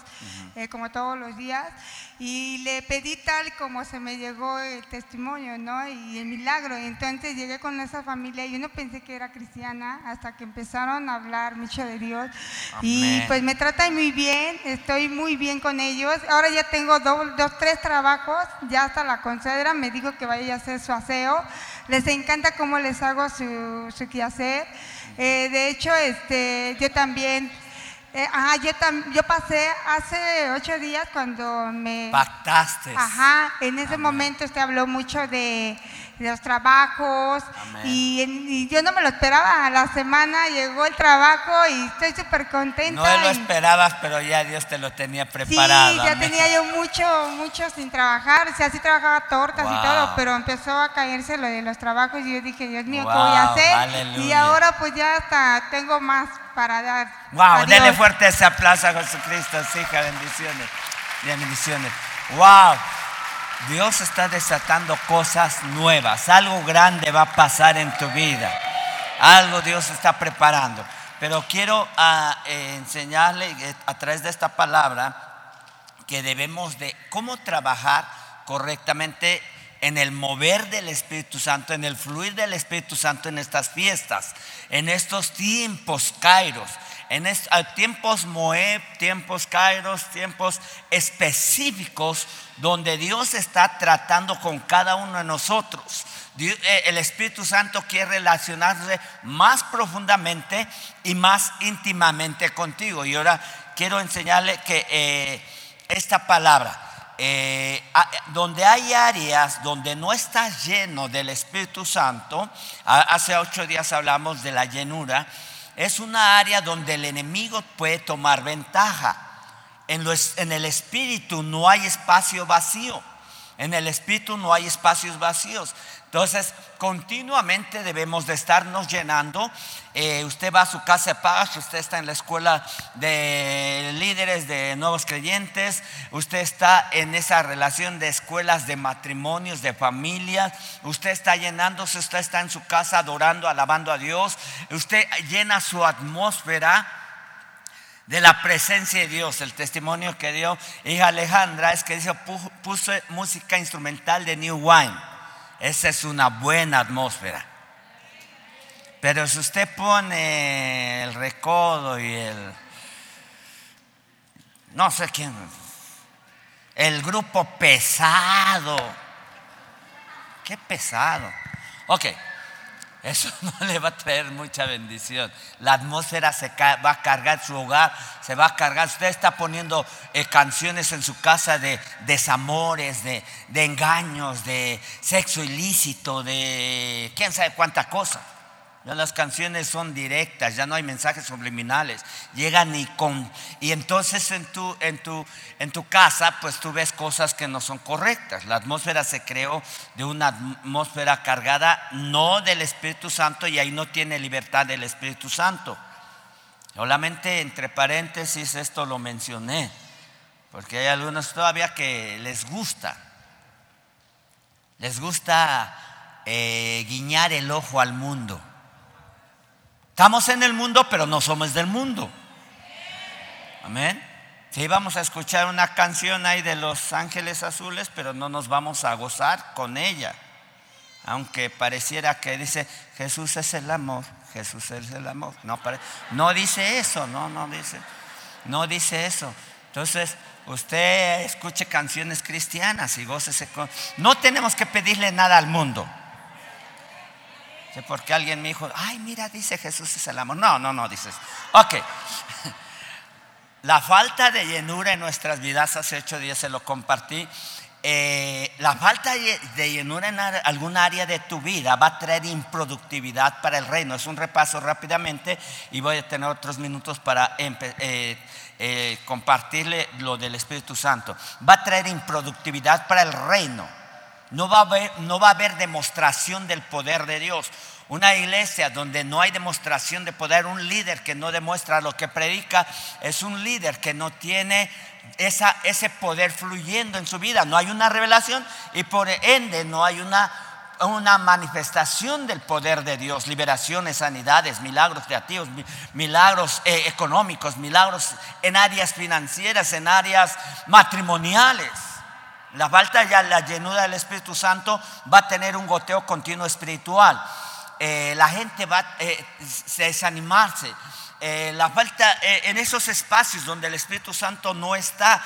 eh, como todos los días, y le pedí tal como se me llegó el testimonio, ¿no? Y el milagro. Y entonces llegué con esa familia y yo no pensé que era cristiana hasta que empezaron a hablar mucho de Dios. Y pues me tratan muy bien, estoy muy bien con ellos. Ahora ya tengo dos, dos tres trabajos, ya hasta la considera me dijo que vaya a hacer su aseo. Les encanta cómo les hago su, su quehacer. Eh, de hecho, este, yo también, eh, ajá, yo, tam- yo pasé hace ocho días cuando me... Pactaste. Ajá, en ese momento usted habló mucho de, de los trabajos y, yo no me lo esperaba. A la semana llegó el trabajo y estoy súper contenta. No lo esperabas, pero ya Dios te lo tenía Sí, preparado. ya amén. tenía yo mucho, mucho sin trabajar, o sea, sí trabajaba tortas Wow. y todo, pero empezó a caerse lo de los trabajos y yo dije, Dios mío, ¿qué voy a hacer? Y ahora pues ya hasta tengo más para dar. Wow, a denle Dios. fuerte ese aplauso a Jesucristo, sí, hija, bendiciones. Bendiciones. Wow, Dios está desatando cosas nuevas. Algo grande va a pasar en tu vida. Algo Dios está preparando. Pero quiero ah, eh, enseñarle eh, a través de esta palabra que debemos de cómo trabajar correctamente en el mover del Espíritu Santo, en el fluir del Espíritu Santo en estas fiestas, en estos tiempos kairos, en est- tiempos Moeb, tiempos kairos, tiempos específicos donde Dios está tratando con cada uno de nosotros. Eh, El Espíritu Santo quiere relacionarse más profundamente y más íntimamente contigo. Y ahora quiero enseñarle que eh, esta palabra, eh, donde hay áreas donde no estás lleno del Espíritu Santo, hace ocho días hablamos de la llenura, es una área donde el enemigo puede tomar ventaja. En, en el Espíritu no hay espacio vacío. En el Espíritu no hay espacios vacíos. Entonces, continuamente debemos de estarnos llenando. Eh, usted va a su casa de paz, usted está en la escuela de líderes de nuevos creyentes, usted está en esa relación de escuelas de matrimonios, de familias, usted está llenándose, usted está en su casa adorando, alabando a Dios, usted llena su atmósfera de la presencia de Dios. El testimonio que dio hija Alejandra es que dice, "Pu- puse música instrumental de New Wine. Esa es una buena atmósfera. Pero si usted pone el recodo y el... No sé quién. El grupo pesado. Qué pesado. Ok. Eso no le va a traer mucha bendición. La atmósfera se va a cargar su hogar, se va a cargar. Usted está poniendo eh, canciones en su casa de desamores, de, de engaños, de sexo ilícito, de quién sabe cuánta cosa. Las canciones son directas, ya no hay mensajes subliminales. Llegan y con. Y entonces en tu, en tu, en tu casa, pues tú ves cosas que no son correctas. La atmósfera se creó de una atmósfera cargada no del Espíritu Santo y ahí no tiene libertad del Espíritu Santo. Solamente entre paréntesis esto lo mencioné, porque hay algunos todavía que les gusta. Les gusta eh, guiñar el ojo al mundo. Estamos en el mundo, pero no somos del mundo. Amén. Sí, vamos a escuchar una canción ahí de los ángeles azules, pero no nos vamos a gozar con ella. Aunque pareciera que dice, Jesús es el amor, Jesús es el amor. No, dice eso, no, no dice, no dice eso. Entonces, usted escuche canciones cristianas y gócese con... No tenemos que pedirle nada al mundo. Porque alguien me dijo, ay, mira, dice Jesús es el amor. No, no, no dices. Ok. La falta de llenura en nuestras vidas, hace ocho días se lo compartí, eh, la falta de llenura en alguna área de tu vida va a traer improductividad para el reino. Es un repaso rápidamente y voy a tener otros minutos para eh, eh, compartirle lo del Espíritu Santo. Va a traer improductividad para el reino. No va, a haber, no va a haber demostración del poder de Dios. Una iglesia donde no hay demostración de poder, un líder que no demuestra lo que predica, es un líder que no tiene esa, ese poder fluyendo en su vida. No hay una revelación y por ende no hay una, una manifestación del poder de Dios, liberaciones, sanidades, milagros creativos, milagros eh, económicos, milagros en áreas financieras, en áreas matrimoniales. La falta ya, la llenura del Espíritu Santo va a tener un goteo continuo espiritual. Eh, la gente va a eh, desanimarse eh, la falta en esos espacios donde el Espíritu Santo no está,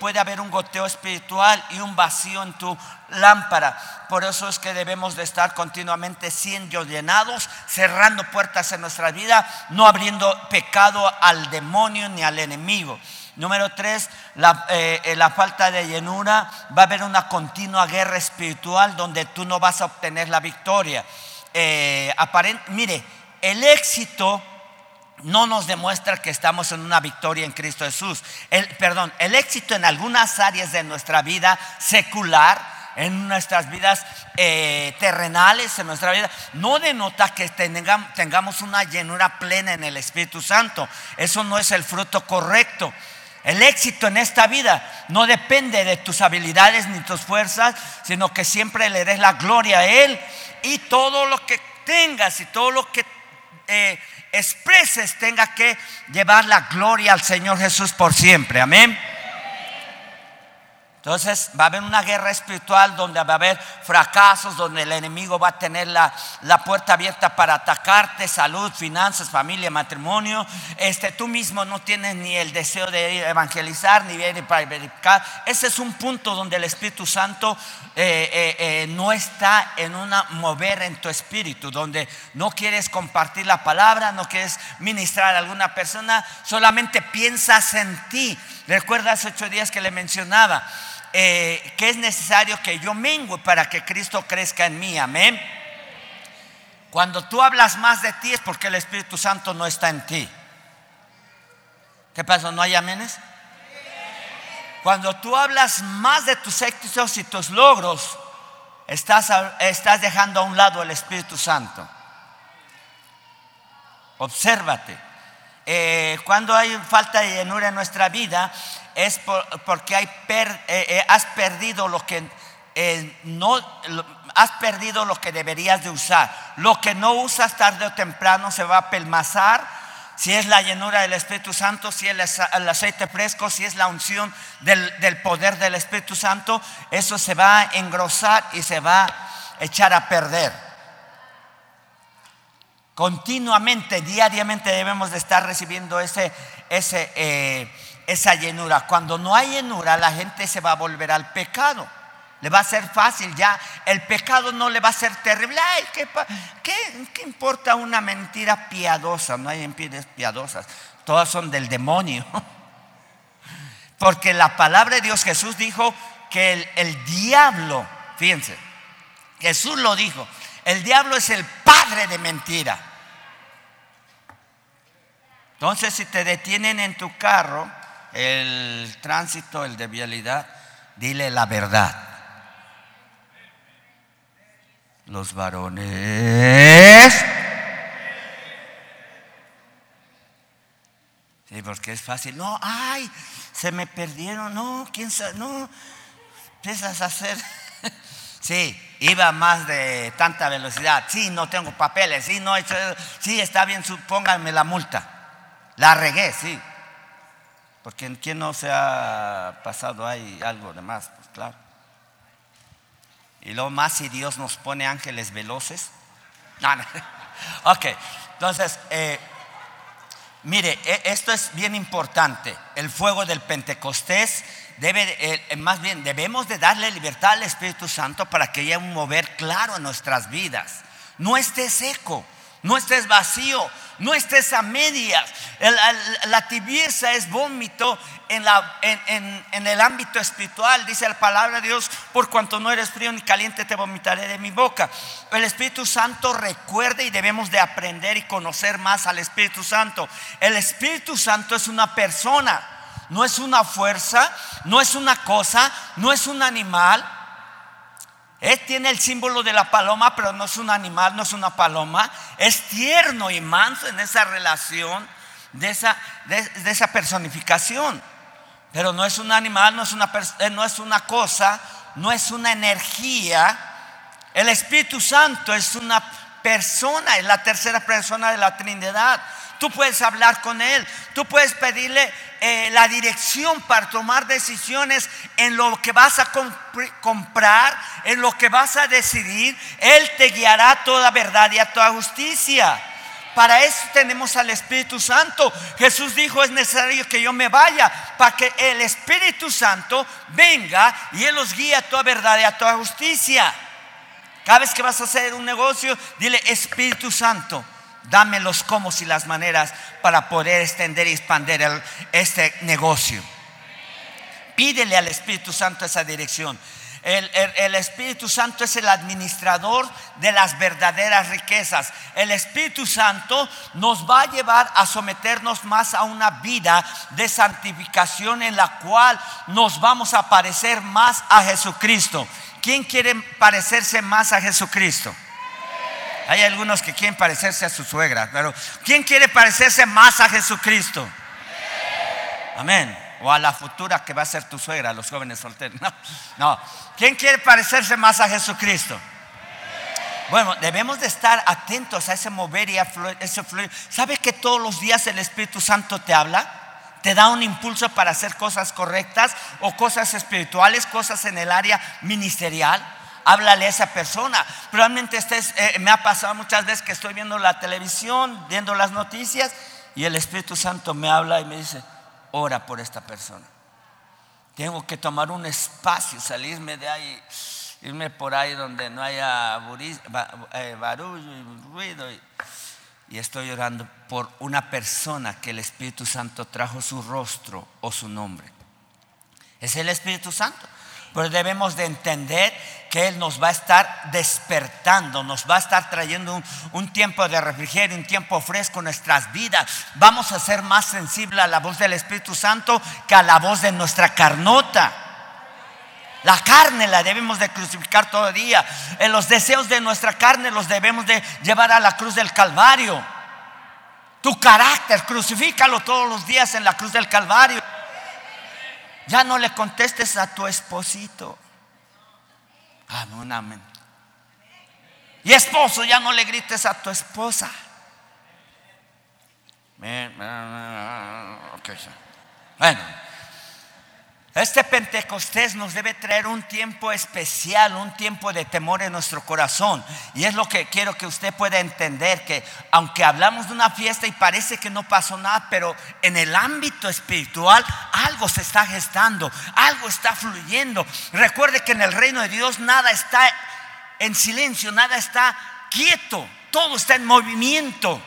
puede haber un goteo espiritual y un vacío en tu lámpara. Por eso es que debemos de estar continuamente siendo llenados, cerrando puertas en nuestra vida, no abriendo pecado al demonio ni al enemigo. Número tres, la, la, falta de llenura. Va a haber una continua guerra espiritual donde tú no vas a obtener la victoria. mire, el éxito no nos demuestra que estamos en una victoria en Cristo Jesús. El, perdón, el éxito en algunas áreas de nuestra vida secular, en nuestras vidas eh, terrenales, en nuestra vida, no denota que tengamos una llenura plena en el Espíritu Santo. Eso no es el fruto correcto. El éxito en esta vida no depende de tus habilidades ni tus fuerzas, sino que siempre le des la gloria a Él y todo lo que tengas y todo lo que... Eh, expreses tenga que llevar la gloria al Señor Jesús por siempre. Amén. Entonces va a haber una guerra espiritual donde va a haber fracasos, donde el enemigo va a tener la, puerta abierta para atacarte, salud, finanzas, familia, matrimonio. Este, tú mismo no tienes ni el deseo de evangelizar, ni ir para verificar. Ese es un punto donde el Espíritu Santo eh, eh, eh, no está en una mover en tu espíritu, donde no quieres compartir la palabra, no quieres ministrar a alguna persona, solamente piensas en ti. Recuerda hace ocho días que le mencionaba eh, que es necesario que yo mengue para que Cristo crezca en mí. Amén. Cuando tú hablas más de ti es porque el Espíritu Santo no está en ti. ¿Qué pasa? ¿No hay aménes? Cuando tú hablas más de tus éxitos y tus logros, estás, estás dejando a un lado el Espíritu Santo. Obsérvate. Eh, cuando hay falta de llenura en nuestra vida es porque hay eh, eh, has perdido lo que no has perdido lo que deberías de usar. Lo que no usas tarde o temprano se va a pelmazar. Si es la llenura del Espíritu Santo, si es el aceite fresco, si es la unción del, del poder del Espíritu Santo, eso se va a engrosar y se va a echar a perder. Continuamente, diariamente debemos de estar recibiendo ese, ese, eh, esa llenura. Cuando no hay llenura, la gente se va a volver al pecado. Le va a ser fácil ya. El pecado no le va a ser terrible. Ay, ¿qué, importa una mentira piadosa? No hay mentiras piadosas. Todas son del demonio. Porque la palabra de Dios, Jesús dijo que el, el diablo, fíjense, Jesús lo dijo, el diablo es el padre de mentira. Entonces, si te detienen en tu carro, el tránsito, el de vialidad, dile la verdad. Los varones. Sí, porque es fácil. No, ay, se me perdieron. No, quién sabe. No, empiezas a hacer. Sí, iba más de tanta velocidad. Sí, no tengo papeles. Sí, no. Sí, está bien, pónganme la multa. La regué, sí. Porque en quien no se ha pasado ahí algo de más, pues claro. Y lo más si Dios nos pone ángeles veloces. Ok, entonces, eh, mire, e, esto es bien importante. El fuego del Pentecostés debe, eh, más bien, debemos de darle libertad al Espíritu Santo para que haya un mover claro en nuestras vidas. No esté seco. No estés vacío, no estés a medias. La tibieza es vómito en, la- en- el ámbito espiritual. Dice la palabra de Dios, por cuanto no eres frío ni caliente, te vomitaré de mi boca. El Espíritu Santo recuerde y debemos de aprender y conocer más al Espíritu Santo. El Espíritu Santo es una persona, no es una fuerza, no es una cosa, no es un animal. Él tiene el símbolo de la paloma, pero no es un animal, no es una paloma. Es tierno y manso en esa relación de esa, de, esa personificación. Pero no es un animal, no es una, eh, no es una cosa, no es una energía. El Espíritu Santo es una persona, es la tercera persona de la Trinidad. Tú puedes hablar con Él, tú puedes pedirle eh, la dirección para tomar decisiones en lo que vas a compr- comprar, en lo que vas a decidir. Él te guiará a toda verdad y a toda justicia. Para eso tenemos al Espíritu Santo. Jesús dijo, es necesario que yo me vaya para que el Espíritu Santo venga y Él los guíe a toda verdad y a toda justicia. Cada vez que vas a hacer un negocio, dile, Espíritu Santo, dame los cómo y las maneras para poder extender y expandir este negocio. Pídele al Espíritu Santo esa dirección. El, el- el Espíritu Santo es el administrador de las verdaderas riquezas. El Espíritu Santo nos va a llevar a someternos más a una vida de santificación en la cual nos vamos a parecer más a Jesucristo. ¿Quién quiere parecerse más a Jesucristo? Hay algunos que quieren parecerse a su suegra, pero ¿quién quiere parecerse más a Jesucristo? Amén. O a la futura que va a ser tu suegra, los jóvenes solteros. No, no. ¿Quién quiere parecerse más a Jesucristo? Bueno, debemos de estar atentos a ese mover y a ese fluir. ¿Sabe que todos los días el Espíritu Santo te habla? Te da un impulso para hacer cosas correctas o cosas espirituales, cosas en el área ministerial. Háblale a esa persona. Probablemente eh, me ha pasado muchas veces que estoy viendo la televisión, viendo las noticias y el Espíritu Santo me habla y me dice, ora por esta persona. Tengo que tomar un espacio, salirme de ahí, irme por ahí donde no haya eh, barullo y ruido. Y estoy orando por una persona que el Espíritu Santo trajo su rostro o su nombre. Es el Espíritu Santo. Pero debemos de entender que Él nos va a estar despertando, nos va a estar trayendo un, un tiempo de refrigerio, un tiempo fresco en nuestras vidas. Vamos a ser más sensibles a la voz del Espíritu Santo que a la voz de nuestra carnota. La carne la debemos de crucificar todo día. En los deseos de nuestra carne los debemos de llevar a la cruz del Calvario. Tu carácter, crucifícalo todos los días en la cruz del Calvario. Ya no le contestes a tu esposito. Amén, amén. Y esposo, ya no le grites a tu esposa. Bueno, este Pentecostés nos debe traer un tiempo especial, un tiempo de temor en nuestro corazón. Y es lo que quiero que usted pueda entender, que aunque hablamos de una fiesta y parece que no pasó nada, pero en el ámbito espiritual algo se está gestando, algo está fluyendo. Recuerde que en el reino de Dios nada está en silencio, nada está quieto, todo está en movimiento.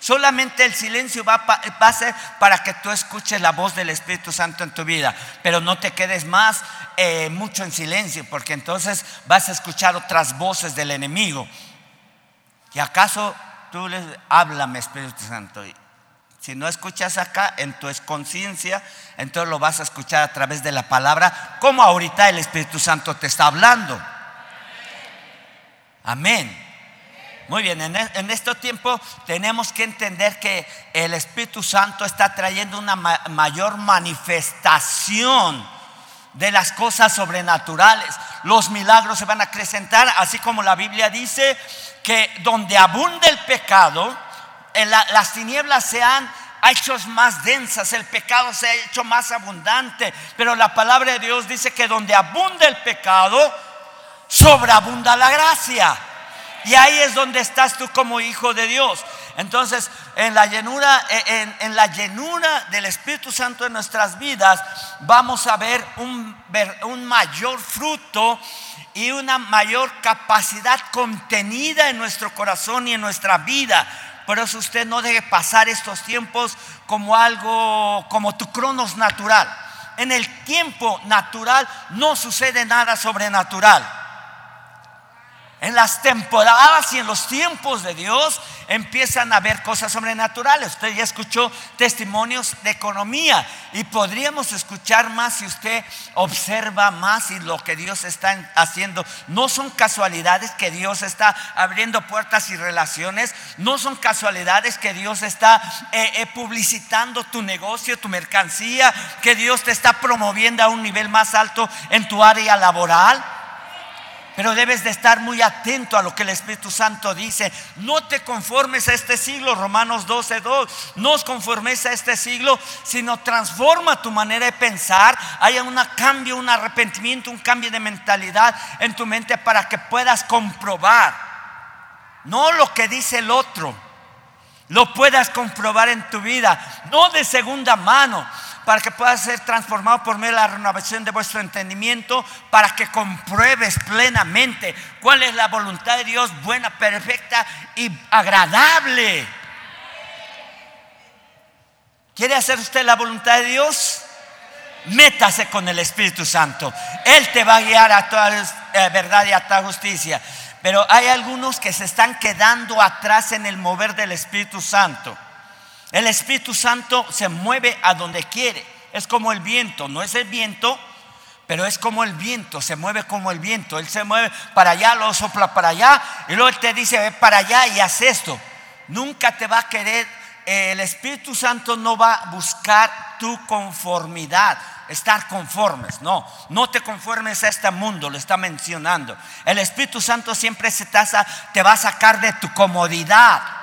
Solamente el silencio va, a ser para que tú escuches la voz del Espíritu Santo en tu vida, pero no te quedes más eh, mucho en silencio, porque entonces vas a escuchar otras voces del enemigo. ¿Y acaso tú les háblame, Espíritu Santo? Si no escuchas acá en tu conciencia, entonces lo vas a escuchar a través de la palabra, como ahorita el Espíritu Santo te está hablando. Amén. Muy bien, en, e- en este tiempo tenemos que entender que el Espíritu Santo está trayendo una ma- mayor manifestación de las cosas sobrenaturales. Los milagros se van a acrecentar, así como la Biblia dice que donde abunde el pecado, en la- las tinieblas se han hecho más densas, el pecado se ha hecho más abundante, pero la palabra de Dios dice que donde abunde el pecado, sobreabunda la gracia. Y ahí es donde estás tú como hijo de Dios. Entonces, en la llenura, en, la llenura del Espíritu Santo en nuestras vidas, vamos a ver un, un mayor fruto y una mayor capacidad contenida en nuestro corazón y en nuestra vida. Por eso usted no debe pasar estos tiempos como algo, como tu cronos natural. En el tiempo natural no sucede nada sobrenatural. En las temporadas y en los tiempos de Dios empiezan a haber cosas sobrenaturales. Usted ya escuchó testimonios de economía y podríamos escuchar más si usted observa más y lo que Dios está haciendo. No son casualidades que Dios está abriendo puertas y relaciones. No son casualidades que Dios está eh, eh, publicitando tu negocio, tu mercancía, que Dios te está promoviendo a un nivel más alto en tu área laboral. Pero debes de estar muy atento a lo que el Espíritu Santo dice. No te conformes a este siglo, Romanos 12, 2. No os conformes a este siglo, sino transforma tu manera de pensar. Haya un cambio, un arrepentimiento, un cambio de mentalidad en tu mente para que puedas comprobar. No lo que dice el otro, lo puedas comprobar en tu vida. No de segunda mano para que puedas ser transformado por medio de la renovación de vuestro entendimiento, para que compruebes plenamente cuál es la voluntad de Dios, buena, perfecta y agradable. ¿Quiere hacer usted la voluntad de Dios? Métase con el Espíritu Santo. Él te va a guiar a toda eh, verdad y a toda justicia. Pero hay algunos que se están quedando atrás en el mover del Espíritu Santo. El Espíritu Santo se mueve a donde quiere. Es como el viento, no es el viento, pero es como el viento, se mueve como el viento. Él se mueve para allá, lo sopla para allá y luego te dice, ve para allá y haz esto. Nunca te va a querer, el Espíritu Santo no va a buscar tu conformidad, estar conformes. No, no te conformes a este mundo, lo está mencionando. El Espíritu Santo siempre se te va a sacar de tu comodidad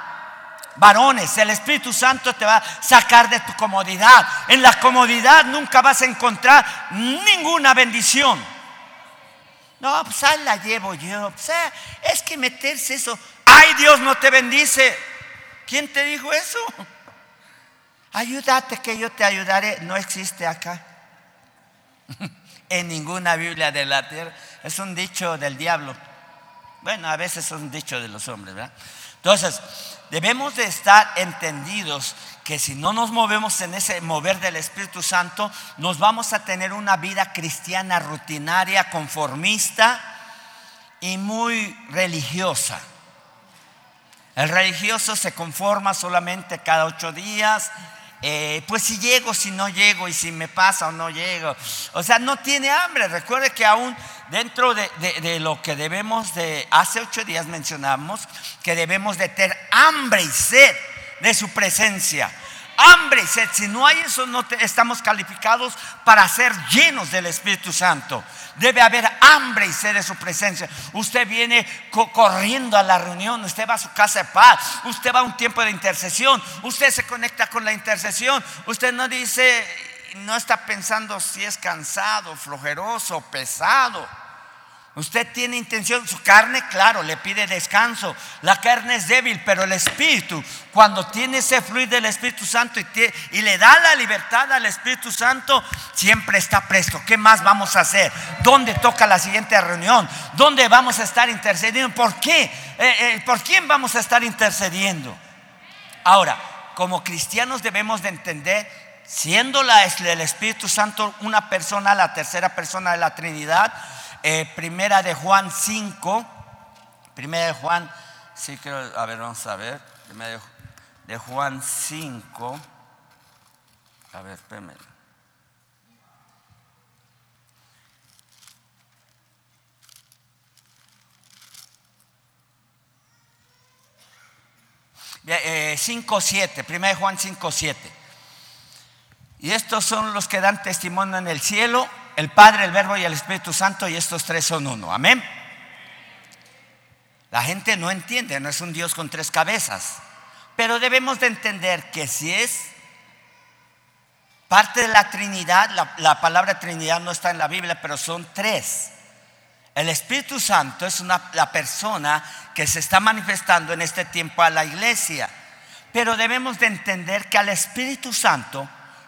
varones, el Espíritu Santo te va a sacar de tu comodidad. En la comodidad nunca vas a encontrar ninguna bendición. No, pues ahí la llevo yo. Pues, eh, es que meterse eso. Ay, Dios no te bendice. ¿Quién te dijo eso? Ayúdate que yo te ayudaré. No existe acá. en ninguna Biblia de la tierra. Es un dicho del diablo. Bueno, a veces es un dicho de los hombres, ¿verdad? Entonces, debemos de estar entendidos que si no nos movemos en ese mover del Espíritu Santo, nos vamos a tener una vida cristiana rutinaria, conformista y muy religiosa. El religioso se conforma solamente cada ocho días, eh, pues si llego, si no llego, y si me pasa o no llego. O sea, no tiene hambre. Recuerde que aún dentro de, lo que debemos de, hace ocho días mencionamos, que debemos de tener hambre y sed de su presencia. Hambre y sed, si no hay eso, no estamos calificados para ser llenos del Espíritu Santo. Debe haber hambre y sed de su presencia. Usted viene corriendo a la reunión, usted va a su casa de paz, usted va a un tiempo de intercesión, usted se conecta con la intercesión, usted no dice, no está pensando si es cansado, flojeroso, pesado. Usted tiene intención, su carne, claro, le pide descanso. La carne es débil, pero el Espíritu, cuando tiene ese fluido del Espíritu Santo y, le da la libertad al Espíritu Santo, siempre está presto. ¿Qué más vamos a hacer? ¿Dónde toca la siguiente reunión? ¿Dónde vamos a estar intercediendo? ¿Por qué? Eh, eh, ¿Por quién vamos a estar intercediendo? Ahora, como cristianos debemos de entender siendo la, el Espíritu Santo una persona, la tercera persona de la Trinidad, eh, primera de Juan 5, primera de Juan, sí creo, a ver, vamos a ver, primera de, Juan 5, a ver, espérame. Eh, 5, 7, primera de Juan 5, 7. Y estos son los que dan testimonio en el cielo, el Padre, el Verbo y el Espíritu Santo, y estos tres son uno. Amén. La gente no entiende, no es un Dios con tres cabezas. Pero debemos de entender que si es parte de la Trinidad, la, palabra Trinidad no está en la Biblia, pero son tres. El Espíritu Santo es una, la persona que se está manifestando en este tiempo a la iglesia. Pero debemos de entender que al Espíritu Santo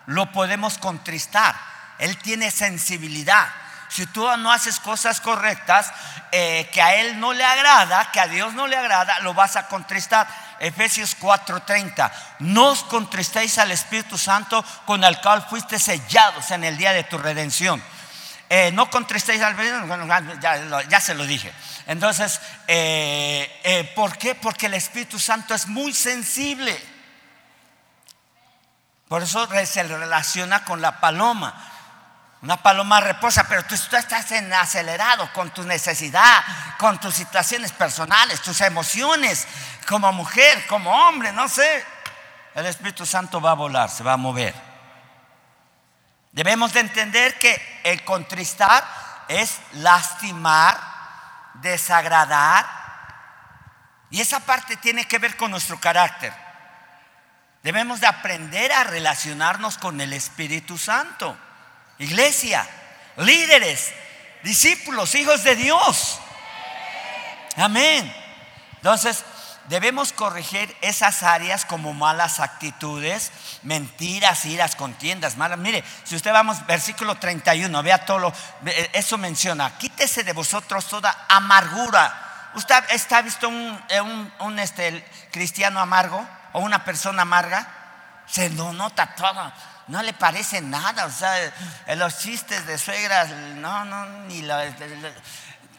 lo podemos contristar. Él tiene sensibilidad. Si tú no haces cosas correctas eh, que a Él no le agrada, que a Dios no le agrada, lo vas a contristar. Efesios 4:30. No os contristéis al Espíritu Santo con el cual fuiste sellados en el día de tu redención. Eh, no contristéis al ya, ya se lo dije. Entonces, eh, ¿por qué? Porque el Espíritu Santo es muy sensible. Por eso se relaciona con la paloma. Una paloma reposa, pero tú, estás en acelerado con tu necesidad, con tus situaciones personales, tus emociones, como mujer, como hombre, no sé. El Espíritu Santo va a volar, se va a mover. Debemos de entender que el contristar es lastimar, desagradar, y esa parte tiene que ver con nuestro carácter. Debemos de aprender a relacionarnos con el Espíritu Santo iglesia, líderes, discípulos, hijos de Dios. Amén. Entonces, debemos corregir esas áreas como malas actitudes, mentiras, iras, contiendas, malas. Mire, si usted vamos, versículo 31, vea todo lo, eso menciona, quítese de vosotros toda amargura. ¿Usted está visto un, un, un este, cristiano amargo o una persona amarga? Se lo nota todo no le parece nada, o sea, los chistes de suegras, no, no, ni la,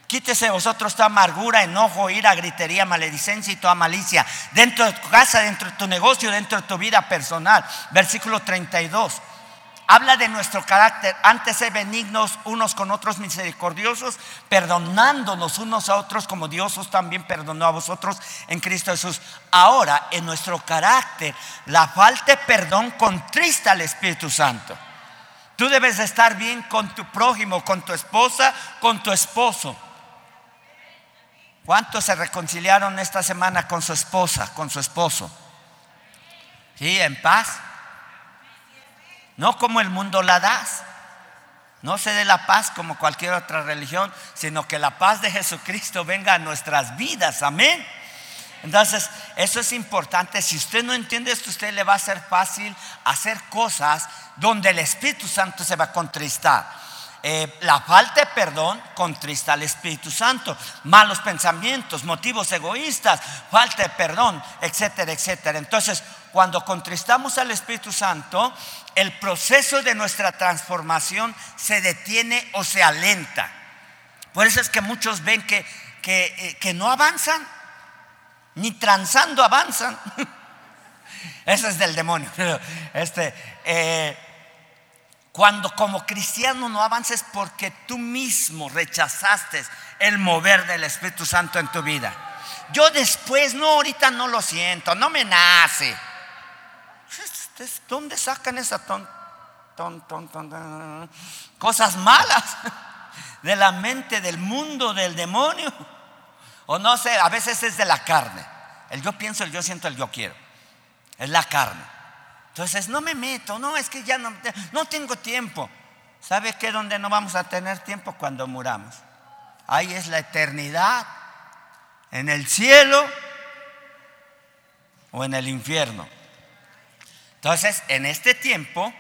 Quítese vosotros toda amargura, enojo, ira, gritería, maledicencia y toda malicia. Dentro de tu casa, dentro de tu negocio, dentro de tu vida personal. Versículo 32 habla de nuestro carácter. Antes de benignos unos con otros misericordiosos, perdonándonos unos a otros como Dios os también perdonó a vosotros en Cristo Jesús. Ahora, en nuestro carácter, la falta de perdón contrista al Espíritu Santo. Tú debes estar bien con tu prójimo, con tu esposa, con tu esposo. ¿Cuántos se reconciliaron esta semana con su esposa, con su esposo? ¿Sí? ¿En paz? No como el mundo la das. No se dé la paz como cualquier otra religión, sino que la paz de Jesucristo venga a nuestras vidas. Amén. Entonces, eso es importante. Si usted no entiende esto, usted le va a ser fácil hacer cosas donde el Espíritu Santo se va a contristar. Eh, la falta de perdón contrista al Espíritu Santo, malos pensamientos, motivos egoístas, falta de perdón, etcétera, etcétera. Entonces, cuando contristamos al Espíritu Santo, el proceso de nuestra transformación se detiene o se alenta. Por eso es que muchos ven que, que, eh, no avanzan, ni transando avanzan. Eso es del demonio. Este, eh, cuando como cristiano no avances porque tú mismo rechazaste el mover del Espíritu Santo en tu vida. Yo después, no, ahorita no lo siento, no me nace. ¿Dónde sacan esa ton, ton, ton, ton, cosas malas de la mente, del mundo, del demonio? O no sé, a veces es de la carne. El yo pienso, el yo siento, el yo quiero. Es la carne. Entonces, no me meto, no, es que ya no, no tengo tiempo. ¿Sabe qué? Donde no vamos a tener tiempo cuando muramos. Ahí es la eternidad. En el cielo o en el infierno. Entonces, en este tiempo,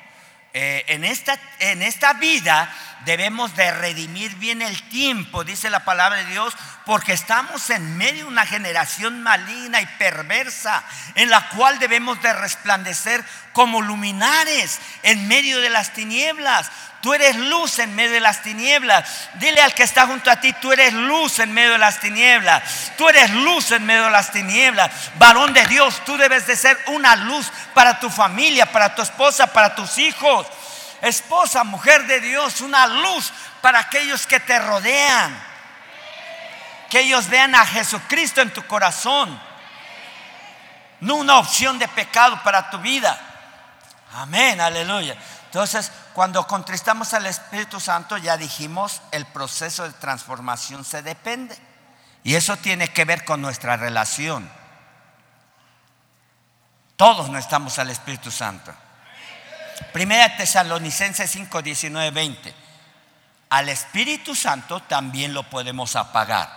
eh, en, esta, en esta vida, debemos de redimir bien el tiempo, dice la palabra de Dios, porque estamos en medio de una generación maligna y perversa, en la cual debemos de resplandecer como luminares en medio de las tinieblas. Tú eres luz en medio de las tinieblas. Dile al que está junto a ti, tú eres luz en medio de las tinieblas. Tú eres luz en medio de las tinieblas. Varón de Dios, tú debes de ser una luz para tu familia, para tu esposa, para tus hijos. Esposa, mujer de Dios, una luz para aquellos que te rodean. Que ellos vean a Jesucristo en tu corazón. No una opción de pecado para tu vida. Amén, aleluya. Entonces, cuando contristamos al Espíritu Santo, ya dijimos, el proceso de transformación se depende. Y eso tiene que ver con nuestra relación. Todos necesitamos al Espíritu Santo. Primera Tesalonicenses 5, 19, 20. Al Espíritu Santo también lo podemos apagar.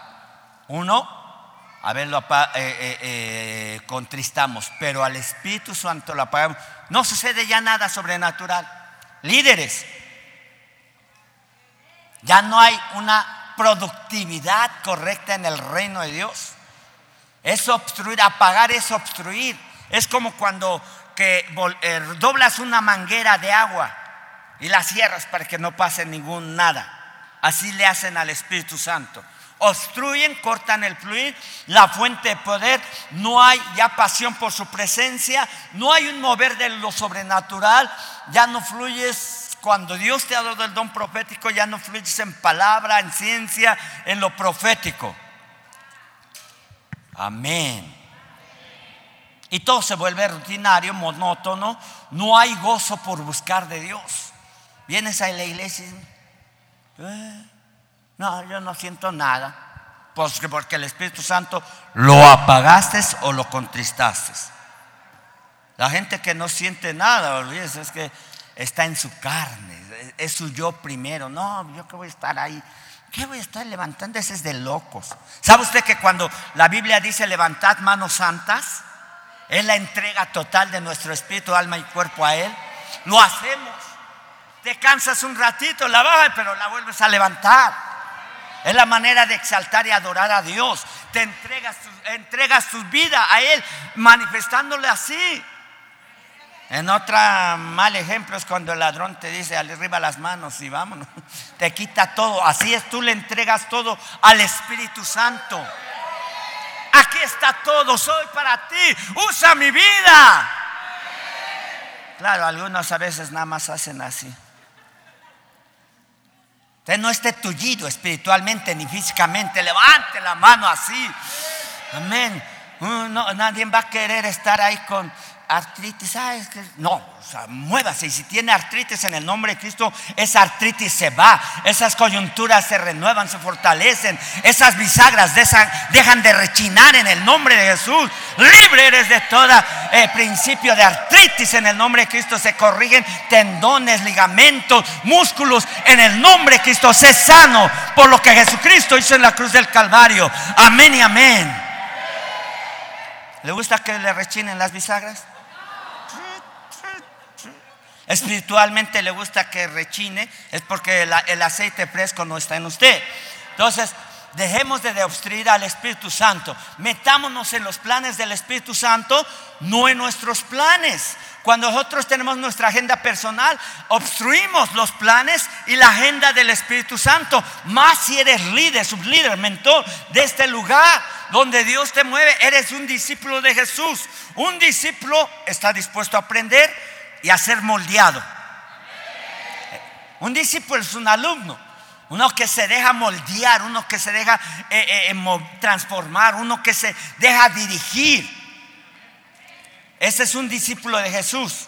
Uno, a ver, lo eh, eh, eh, contristamos, pero al Espíritu Santo lo apagamos. No sucede ya nada sobrenatural. Líderes, ya no hay una productividad correcta en el reino de Dios. Es obstruir, apagar es obstruir. Es como cuando que eh, doblas una manguera de agua y la cierras para que no pase ningún nada. Así le hacen al Espíritu Santo. Obstruyen, cortan el fluir, la fuente de poder, no hay ya pasión por su presencia, no hay un mover de lo sobrenatural, ya no fluyes cuando Dios te ha dado el don profético, ya no fluyes en palabra, en ciencia, en lo profético. Amén. Y todo se vuelve rutinario, monótono. No hay gozo por buscar de Dios. Vienes a la iglesia y "Eh, no, yo no siento nada. Pues que porque el Espíritu Santo lo apagaste o lo contristaste. La gente que no siente nada, olvídese, es que está en su carne, es- es su yo primero. No, yo que voy a estar ahí. ¿Qué voy a estar levantando? Ese es de locos. ¿Sabe usted que cuando la Biblia dice levantad manos santas, es la entrega total de nuestro espíritu, alma y cuerpo a Él? Lo hacemos. Te cansas un ratito, la bajas, pero la vuelves a levantar. Es la manera de exaltar y adorar a Dios. Te entregas tu, entregas tu vida a Él, manifestándole así. En otra mal ejemplo es cuando el ladrón te dice arriba las manos y vámonos. Te quita todo. Así es, tú le entregas todo al Espíritu Santo. Aquí está todo, soy para ti. Usa mi vida. Claro, algunos a veces nada más hacen así. Usted no esté tullido espiritualmente ni físicamente. Levante la mano así. Amén. Uh, no, nadie va a querer estar ahí con artritis. ¿sabes qué? No, o muévase. Y si tiene artritis en el nombre de Cristo, esa artritis se va. Esas coyunturas se renuevan, se fortalecen. Esas bisagras dejan, de rechinar en el nombre de Jesús. Libre eres de todo principio de artritis en el nombre de Cristo. Se corrigen tendones, ligamentos, músculos. En el nombre de Cristo, sé sano por lo que Jesucristo hizo en la cruz del Calvario. Amén y amén. ¿Le gusta que le rechinen las bisagras? Espiritualmente le gusta que rechine, es porque el, aceite fresco no está en usted. Entonces, dejemos de obstruir al Espíritu Santo. Metámonos en los planes del Espíritu Santo, no en nuestros planes. Cuando nosotros tenemos nuestra agenda personal, obstruimos los planes y la agenda del Espíritu Santo. Más si eres líder, sublíder, mentor de este lugar donde Dios te mueve, eres un discípulo de Jesús. Un discípulo está dispuesto a aprender y a ser moldeado. Un discípulo es un alumno. Uno que se deja moldear, uno que se deja eh, eh, mo- transformar, uno que se deja dirigir. Ese es un discípulo de Jesús.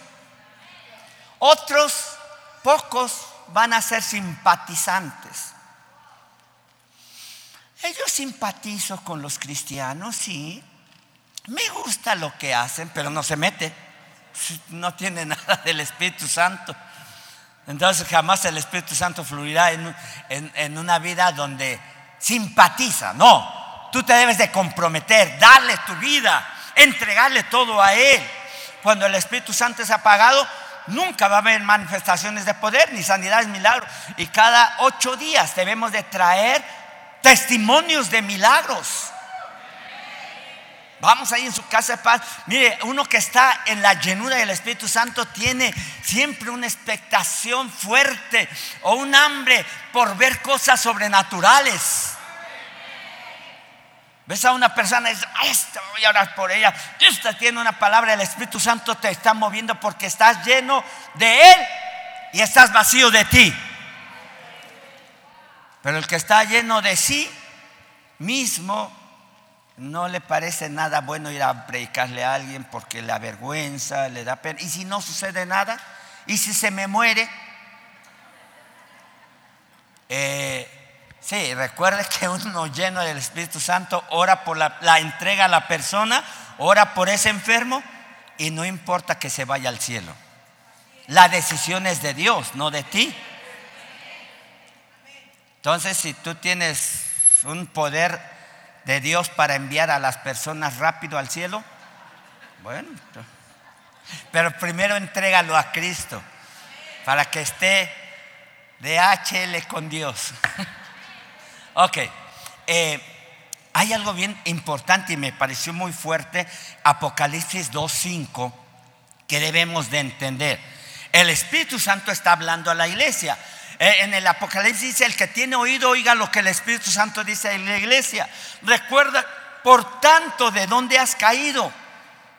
Otros, pocos, van a ser simpatizantes. Eh, Yo simpatizo con los cristianos, sí. Me gusta lo que hacen, pero no se mete. No tiene nada del Espíritu Santo. Entonces jamás el Espíritu Santo fluirá en, en- una vida donde simpatiza. No, tú te debes de comprometer, darle tu vida, entregarle todo a Él. Cuando el Espíritu Santo es apagado, nunca va a haber manifestaciones de poder, ni sanidades, milagros. Y cada ocho días debemos de traer testimonios de milagros. Vamos ahí en su casa de paz. Mire, uno que está en la llenura del Espíritu Santo tiene siempre una expectación fuerte o un hambre por ver cosas sobrenaturales. Ves a una persona y dices, "Ay, esta voy a orar por ella. Esta tiene una palabra, el Espíritu Santo te está moviendo porque estás lleno de Él y estás vacío de ti. Pero el que está lleno de sí mismo no le parece nada bueno ir a predicarle a alguien porque le avergüenza, le da pena. ¿Y si no sucede nada? ¿Y si se me muere? Eh, sí, recuerde que uno lleno del Espíritu Santo ora por la, la entrega a la persona, ora por ese enfermo y no importa que se vaya al cielo. La decisión es de Dios, no de ti. Entonces, si tú tienes un poder de Dios para enviar a las personas rápido al cielo? Bueno, pero primero entrégalo a Cristo para que esté de HL con Dios. ok, eh, hay algo bien importante y me pareció muy fuerte, Apocalipsis 2.5, que debemos de entender. El Espíritu Santo está hablando a la iglesia. Eh, en el Apocalipsis dice, el que tiene oído, oiga lo que el Espíritu Santo dice a la iglesia. Recuerda, por tanto, de dónde has caído.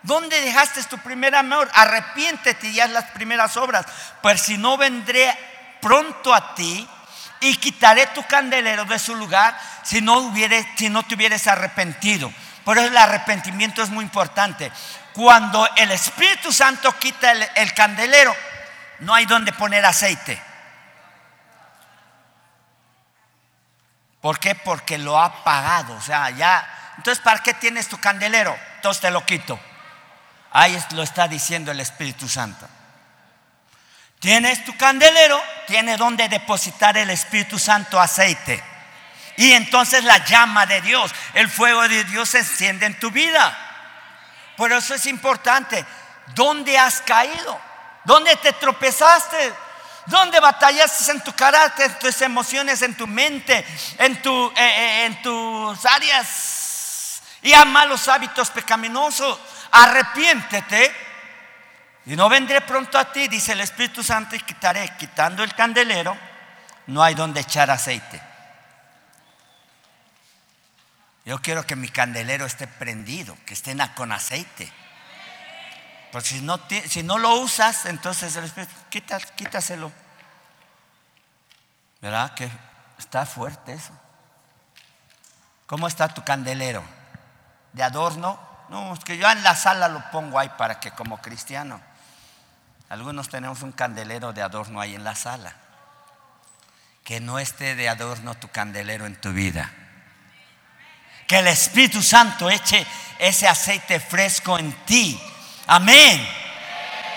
¿Dónde dejaste tu primer amor? Arrepiéntete y haz las primeras obras. Pues si no vendré pronto a ti y quitaré tu candelero de su lugar si no, hubiere, si no te hubieras arrepentido. Por eso el arrepentimiento es muy importante. Cuando el Espíritu Santo quita el candelero, no hay donde poner aceite. ¿Por qué? Porque lo ha pagado. O sea, ya. Entonces, ¿para qué tienes tu candelero? Entonces te lo quito. Ahí lo está diciendo el Espíritu Santo. Tienes tu candelero, tiene donde depositar el Espíritu Santo aceite. Y entonces la llama de Dios, el fuego de Dios se enciende en tu vida. Por eso es importante. ¿Dónde has caído? ¿Dónde te tropezaste? ¿Dónde batallaste en tu carácter, en tus emociones, en tu mente, en, tu, eh, eh, en tus áreas y a malos hábitos pecaminosos? Arrepiéntete y no vendré pronto a ti, dice el Espíritu Santo, y quitaré, quitando el candelero, no hay donde echar aceite. Yo quiero que mi candelero esté prendido, que esté con aceite. Porque si no, si no lo usas, entonces el Espíritu, quita, quítaselo. ¿Verdad? Que está fuerte eso. ¿Cómo está tu candelero? ¿De adorno? No, es que yo en la sala lo pongo ahí para que como cristiano. Algunos tenemos un candelero de adorno ahí en la sala. Que no esté de adorno tu candelero en tu vida. Que el Espíritu Santo eche ese aceite fresco en ti. Amén.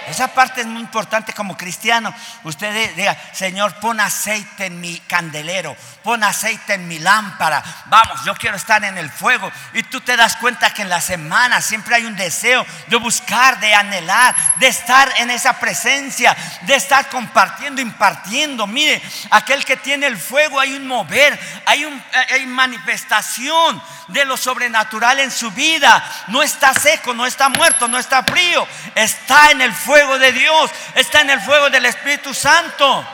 Esa parte es muy importante como cristiano. Usted diga, Señor, pon aceite en mi candelero, pon aceite en mi lámpara. Vamos, yo quiero estar en el fuego. Y tú te das cuenta que en la semana siempre hay un deseo de buscar, de anhelar, de estar en esa presencia, de estar compartiendo, impartiendo. Mire, aquel que tiene el fuego, hay un mover, hay, un, hay manifestación de lo sobrenatural en su vida. No está seco, no está muerto, no está frío, está en el fuego de Dios, está en el fuego del Espíritu Santo.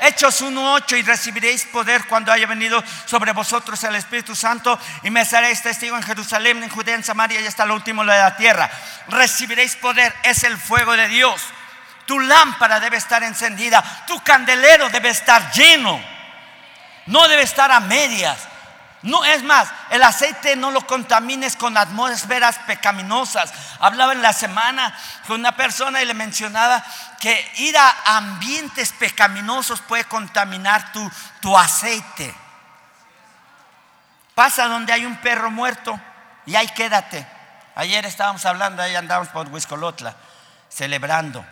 Hechos 1.8 y recibiréis poder cuando haya venido sobre vosotros el Espíritu Santo y me seréis testigo en Jerusalén, en Judea, en Samaria y hasta lo último de la tierra. Recibiréis poder, es el fuego de Dios. Tu lámpara debe estar encendida, tu candelero debe estar lleno, no debe estar a medias. No, es más, el aceite no lo contamines con atmósferas pecaminosas. Hablaba en la semana con una persona y le mencionaba que ir a ambientes pecaminosos puede contaminar tu, tu aceite. Pasa donde hay un perro muerto y ahí quédate. Ayer estábamos hablando, ahí andamos por Huiscolotla, celebrando.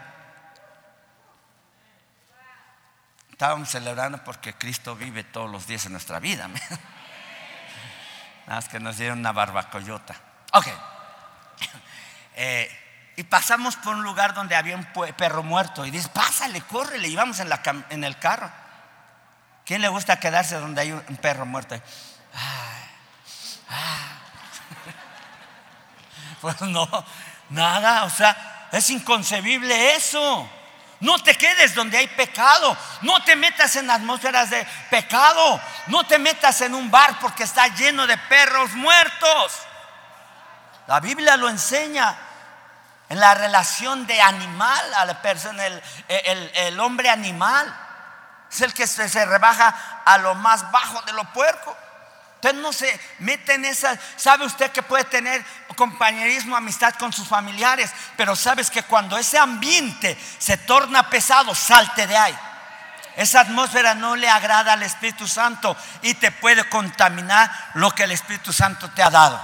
Estábamos celebrando porque Cristo vive todos los días en nuestra vida. Nada más que nos dieron una barbacoyota. Ok. Eh, y pasamos por un lugar donde había un perro muerto. Y dice, pásale, córrele. Y vamos en, en el carro. ¿Quién le gusta quedarse donde hay un perro muerto? Pues no, nada. O sea, es inconcebible eso. No te quedes donde hay pecado. No te metas en atmósferas de pecado. No te metas en un bar porque está lleno de perros muertos. La Biblia lo enseña en la relación de animal a la persona, el, hombre animal. Es el que se, rebaja a lo más bajo de lo puerco. Usted no se mete en esa. Sabe usted que puede tener compañerismo, amistad con sus familiares, pero sabes que cuando ese ambiente se torna pesado, salte de ahí. Esa atmósfera no le agrada al Espíritu Santo y te puede contaminar lo que el Espíritu Santo te ha dado.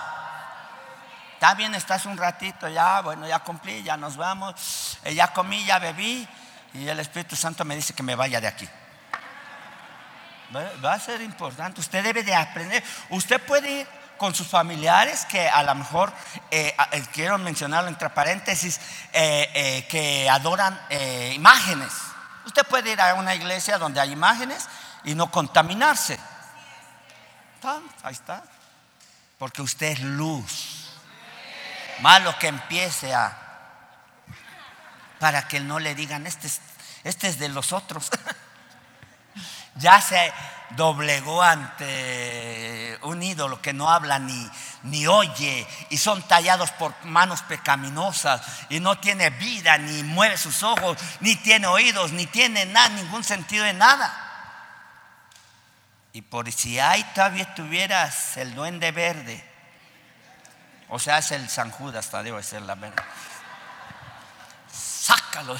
Está bien, estás un ratito, ya, bueno, ya cumplí, ya nos vamos, eh, ya comí, ya bebí y el Espíritu Santo me dice que me vaya de aquí. Va a ser importante. Usted debe de aprender. Usted puede ir con sus familiares que a lo mejor, eh, eh, quiero mencionarlo entre paréntesis, eh, que adoran imágenes. Usted puede ir a una iglesia donde hay imágenes y no contaminarse. Ahí está. Porque usted es luz. Malo que empiece a... Para que no le digan, este es, este es de los otros. ya se doblegó ante un ídolo que no habla ni, ni oye y son tallados por manos pecaminosas y no tiene vida, ni mueve sus ojos, ni tiene oídos, ni tiene nada, ningún sentido de nada. Y por si ahí todavía tuvieras el duende verde, o sea, es el San Judas, hasta debe ser la verdad. Sácalo.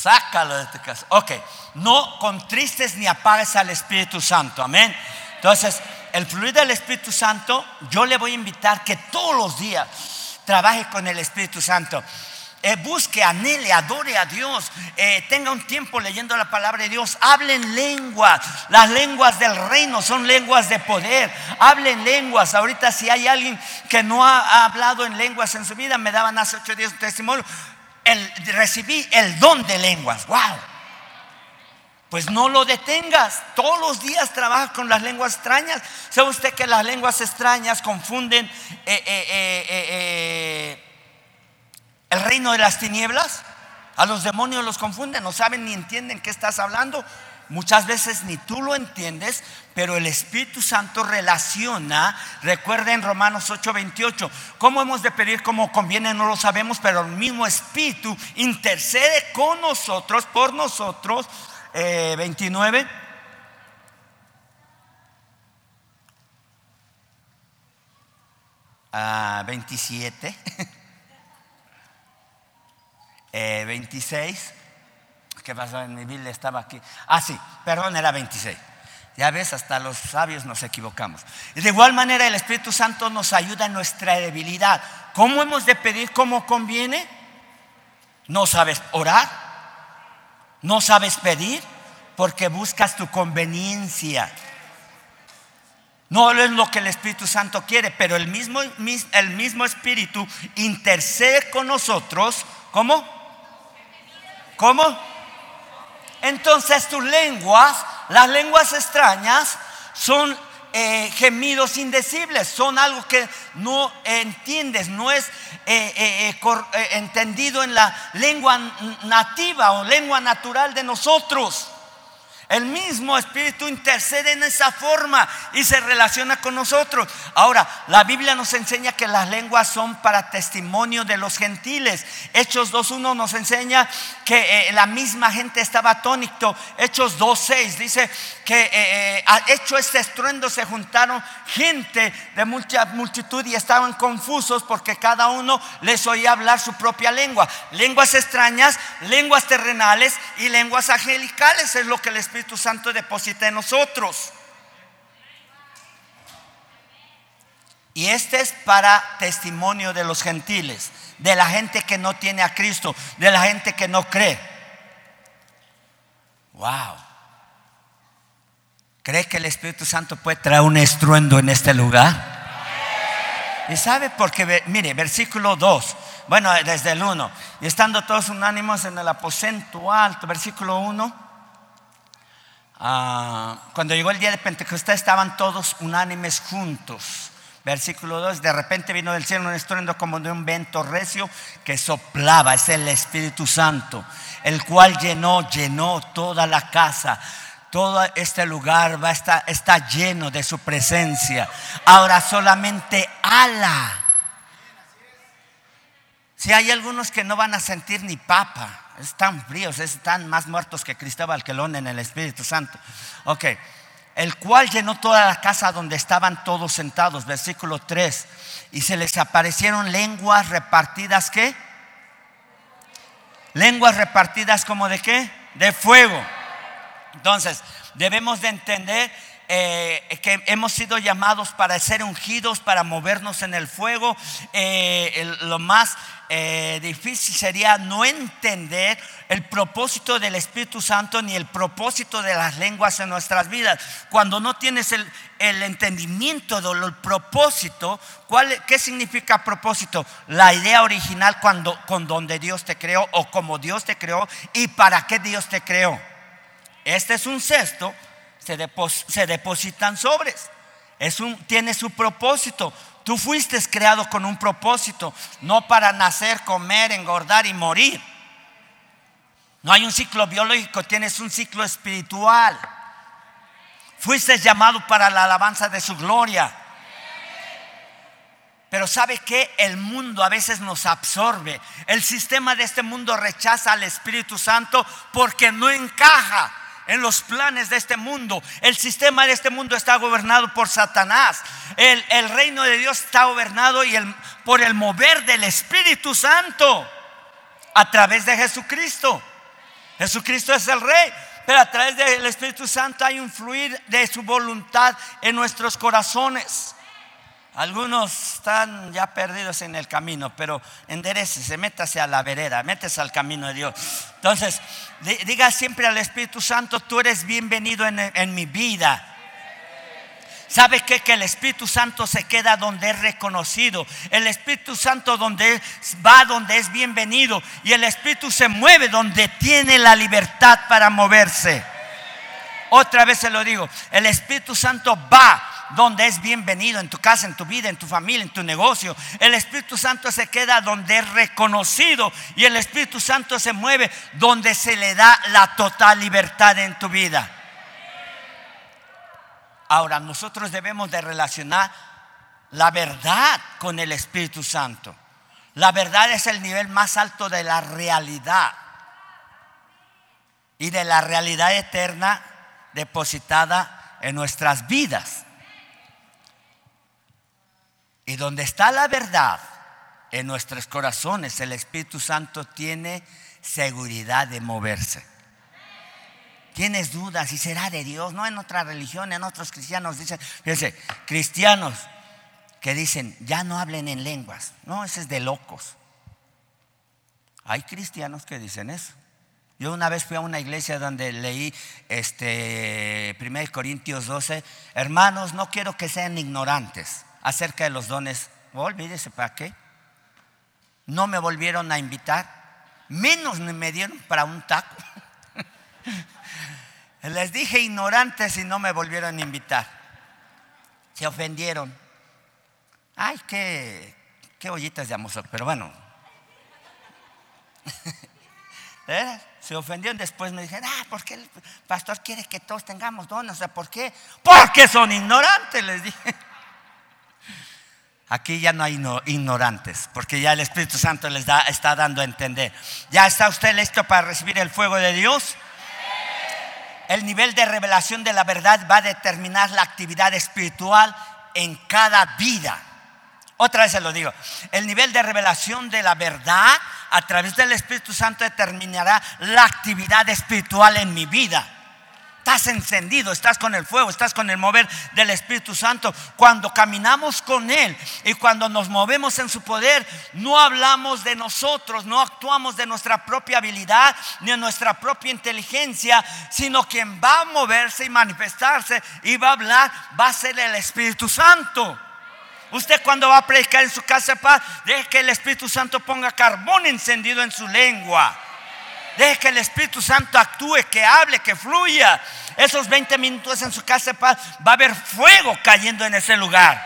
Sácalo de tu casa. Ok, no contristes ni apagues al Espíritu Santo. Amén. Entonces, el fluir del Espíritu Santo, yo le voy a invitar que todos los días trabaje con el Espíritu Santo. Eh, busque, anhele, adore a Dios, eh, tenga un tiempo leyendo la palabra de Dios, hablen lenguas, las lenguas del reino son lenguas de poder, hablen lenguas. Ahorita si hay alguien que no ha, ha hablado en lenguas en su vida, me daban hace ocho días un testimonio, el- recibí el don de lenguas, wow. Pues no lo detengas. Todos los días trabaja con las lenguas extrañas. ¿Sabe usted que las lenguas extrañas confunden eh, eh, eh, el reino de las tinieblas? A los demonios los confunden, no saben ni entienden qué estás hablando. Muchas veces ni tú lo entiendes, pero el Espíritu Santo relaciona, recuerda en Romanos 8:28, cómo hemos de pedir como conviene, no lo sabemos, pero el mismo Espíritu intercede con nosotros, por nosotros. Eh, 29. Ah, 27. Eh, 26. ¿Qué pasó? En mi Biblia estaba aquí. Ah, sí, perdón, era 26. Ya ves, hasta los sabios nos equivocamos. Y de igual manera el Espíritu Santo nos ayuda en nuestra debilidad. ¿Cómo hemos de pedir como conviene? ¿No sabes orar? ¿No sabes pedir? Porque buscas tu conveniencia. No es lo que el Espíritu Santo quiere, pero el mismo, mis- el mismo Espíritu intercede con nosotros. ¿Cómo? ¿Cómo? Entonces tus lenguas, las lenguas extrañas, son eh, gemidos indecibles, son algo que no entiendes, no es eh, eh, eh, eh, entendido en la lengua nativa o lengua natural de nosotros. El mismo Espíritu intercede en esa forma y se relaciona con nosotros. Ahora, la Biblia nos enseña que las lenguas son para testimonio de los gentiles. Hechos 2.1 nos enseña que eh, la misma gente estaba atónito. Hechos 2.6 dice que eh, eh, hecho este estruendo se juntaron gente de mucha multitud y estaban confusos porque cada uno les oía hablar su propia lengua. Lenguas extrañas, lenguas terrenales y lenguas angelicales es lo que el Espíritu Santo deposita en nosotros. Y este es para testimonio de los gentiles, de la gente que no tiene a Cristo, de la gente que no cree. Wow. ¿Cree que el Espíritu Santo puede traer un estruendo en este lugar? ¿Y sabe por qué? Ve- Mire, versículo 2. Bueno, desde el 1. Y estando todos unánimos en el aposento alto, versículo 1. Ah, cuando llegó el día de Pentecostés estaban todos unánimes juntos. Versículo 2, de repente vino del cielo un estruendo como de un viento recio que soplaba, es el Espíritu Santo, el cual llenó, llenó toda la casa. Todo este lugar va a estar, está lleno de su presencia. Ahora solamente ala. Si hay algunos que no van a sentir ni papa, están fríos, están más muertos que Cristóbal Quelón en el Espíritu Santo. Ok, el cual llenó toda la casa donde estaban todos sentados, versículo 3, y se les aparecieron lenguas repartidas, ¿qué? Lenguas repartidas como de qué? De fuego. Entonces, debemos de entender eh, que hemos sido llamados para ser ungidos, para movernos en el fuego. Eh, lo más eh, difícil sería no entender el propósito del Espíritu Santo ni el propósito de las lenguas en nuestras vidas. Cuando no tienes el, el entendimiento del propósito, ¿cuál, ¿qué significa propósito? La idea original cuando, con donde Dios te creó o como Dios te creó y para qué Dios te creó. Este es un cesto, se, se depositan sobres. Es un, tiene su propósito. Tú fuiste creado con un propósito, no para nacer, comer, engordar y morir. No hay un ciclo biológico, tienes un ciclo espiritual. Fuiste llamado para la alabanza de su gloria. Pero ¿sabe qué? El mundo a veces nos absorbe. El sistema de este mundo rechaza al Espíritu Santo porque no encaja en los planes de este mundo. El sistema de este mundo está gobernado por Satanás. El, reino de Dios está gobernado y el- por el mover del Espíritu Santo a través de Jesucristo. Jesucristo es el rey, pero a través del Espíritu Santo hay un fluir de su voluntad en nuestros corazones. Algunos están ya perdidos en el camino, pero enderecese, métase a la vereda, métese al camino de Dios. Entonces, di- diga siempre al Espíritu Santo, tú eres bienvenido en, mi vida. ¿Sabe qué? Que el Espíritu Santo se queda donde es reconocido. El Espíritu Santo donde va donde es bienvenido. Y el Espíritu se mueve donde tiene la libertad para moverse. Otra vez se lo digo, el Espíritu Santo va donde es bienvenido, en tu casa, en tu vida, en tu familia, en tu negocio. El Espíritu Santo se queda donde es reconocido y el Espíritu Santo se mueve donde se le da la total libertad en tu vida. Ahora, nosotros debemos de relacionar la verdad con el Espíritu Santo. La verdad es el nivel más alto de la realidad y de la realidad eterna depositada en nuestras vidas. Y donde está la verdad en nuestros corazones, el Espíritu Santo tiene seguridad de moverse. Tienes dudas y será de Dios, no en otra religión, en otros cristianos dicen, fíjense, cristianos que dicen, ya no hablen en lenguas. No, ese es de locos. Hay cristianos que dicen eso. Yo una vez fui a una iglesia donde leí este 1 Corintios 12, hermanos, no quiero que sean ignorantes acerca de los dones. Oh, olvídese, ¿para qué? No me volvieron a invitar, menos me dieron para un taco. Les dije ignorantes y no me volvieron a invitar. Se ofendieron. Ay, qué, qué ollitas de amor, pero bueno. ¿Eh? Se ofendieron después me dijeron, ah, ¿por qué el pastor quiere que todos tengamos dones? O sea, ¿por qué? Porque son ignorantes, les dije. Aquí ya no hay no- ignorantes, porque ya el Espíritu Santo les da, está dando a entender. ¿Ya está usted listo para recibir el fuego de Dios? El nivel de revelación de la verdad va a determinar la actividad espiritual en cada vida. Otra vez se lo digo. El nivel de revelación de la verdad a través del Espíritu Santo determinará la actividad espiritual en mi vida. Estás encendido, estás con el fuego, estás con el mover del Espíritu Santo. Cuando caminamos con Él y cuando nos movemos en su poder, no hablamos de nosotros, no actuamos de nuestra propia habilidad ni de nuestra propia inteligencia, sino quien va a moverse y manifestarse y va a hablar va a ser el Espíritu Santo. Usted cuando va a predicar en su casa de paz, deje que el Espíritu Santo ponga carbón encendido en su lengua. Deje que el Espíritu Santo actúe, que hable, que fluya. Esos 20 minutos en su casa de paz va a haber fuego cayendo en ese lugar.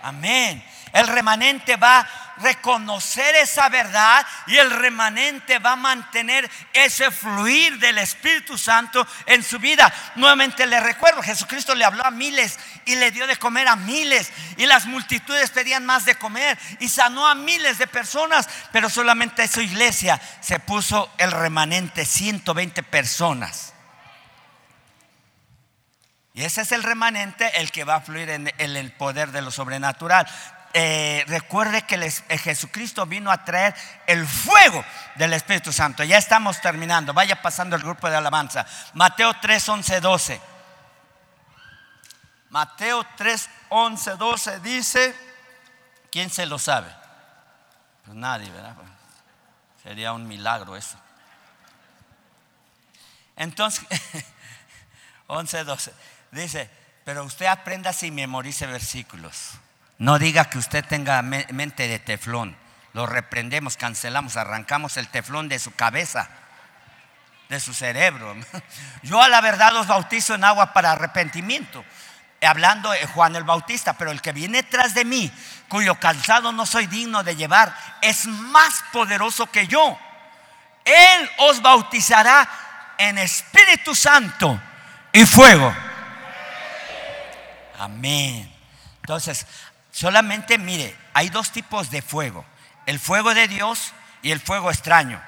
Amén. El remanente va reconocer esa verdad y el remanente va a mantener ese fluir del Espíritu Santo en su vida. Nuevamente le recuerdo, Jesucristo le habló a miles y le dio de comer a miles y las multitudes pedían más de comer y sanó a miles de personas, pero solamente su iglesia se puso el remanente, 120 personas. Y ese es el remanente, el que va a fluir en el poder de lo sobrenatural. Eh, recuerde que eh, Jesucristo vino a traer el fuego del Espíritu Santo. Ya estamos terminando. Vaya pasando el grupo de alabanza. Mateo 3, 11, 12. Mateo 3, 11, 12 dice, ¿quién se lo sabe? Pues nadie, ¿verdad? Sería un milagro eso. Entonces, 11, 12, dice, pero usted aprenda si memorice versículos. No diga que usted tenga mente de teflón. Lo reprendemos, cancelamos, arrancamos el teflón de su cabeza, de su cerebro. Yo a la verdad los bautizo en agua para arrepentimiento hablando de Juan el Bautista, pero el que viene tras de mí, cuyo calzado no soy digno de llevar, es más poderoso que yo. Él os bautizará en Espíritu Santo y fuego. Amén. Entonces, solamente mire, hay dos tipos de fuego, el fuego de Dios y el fuego extraño.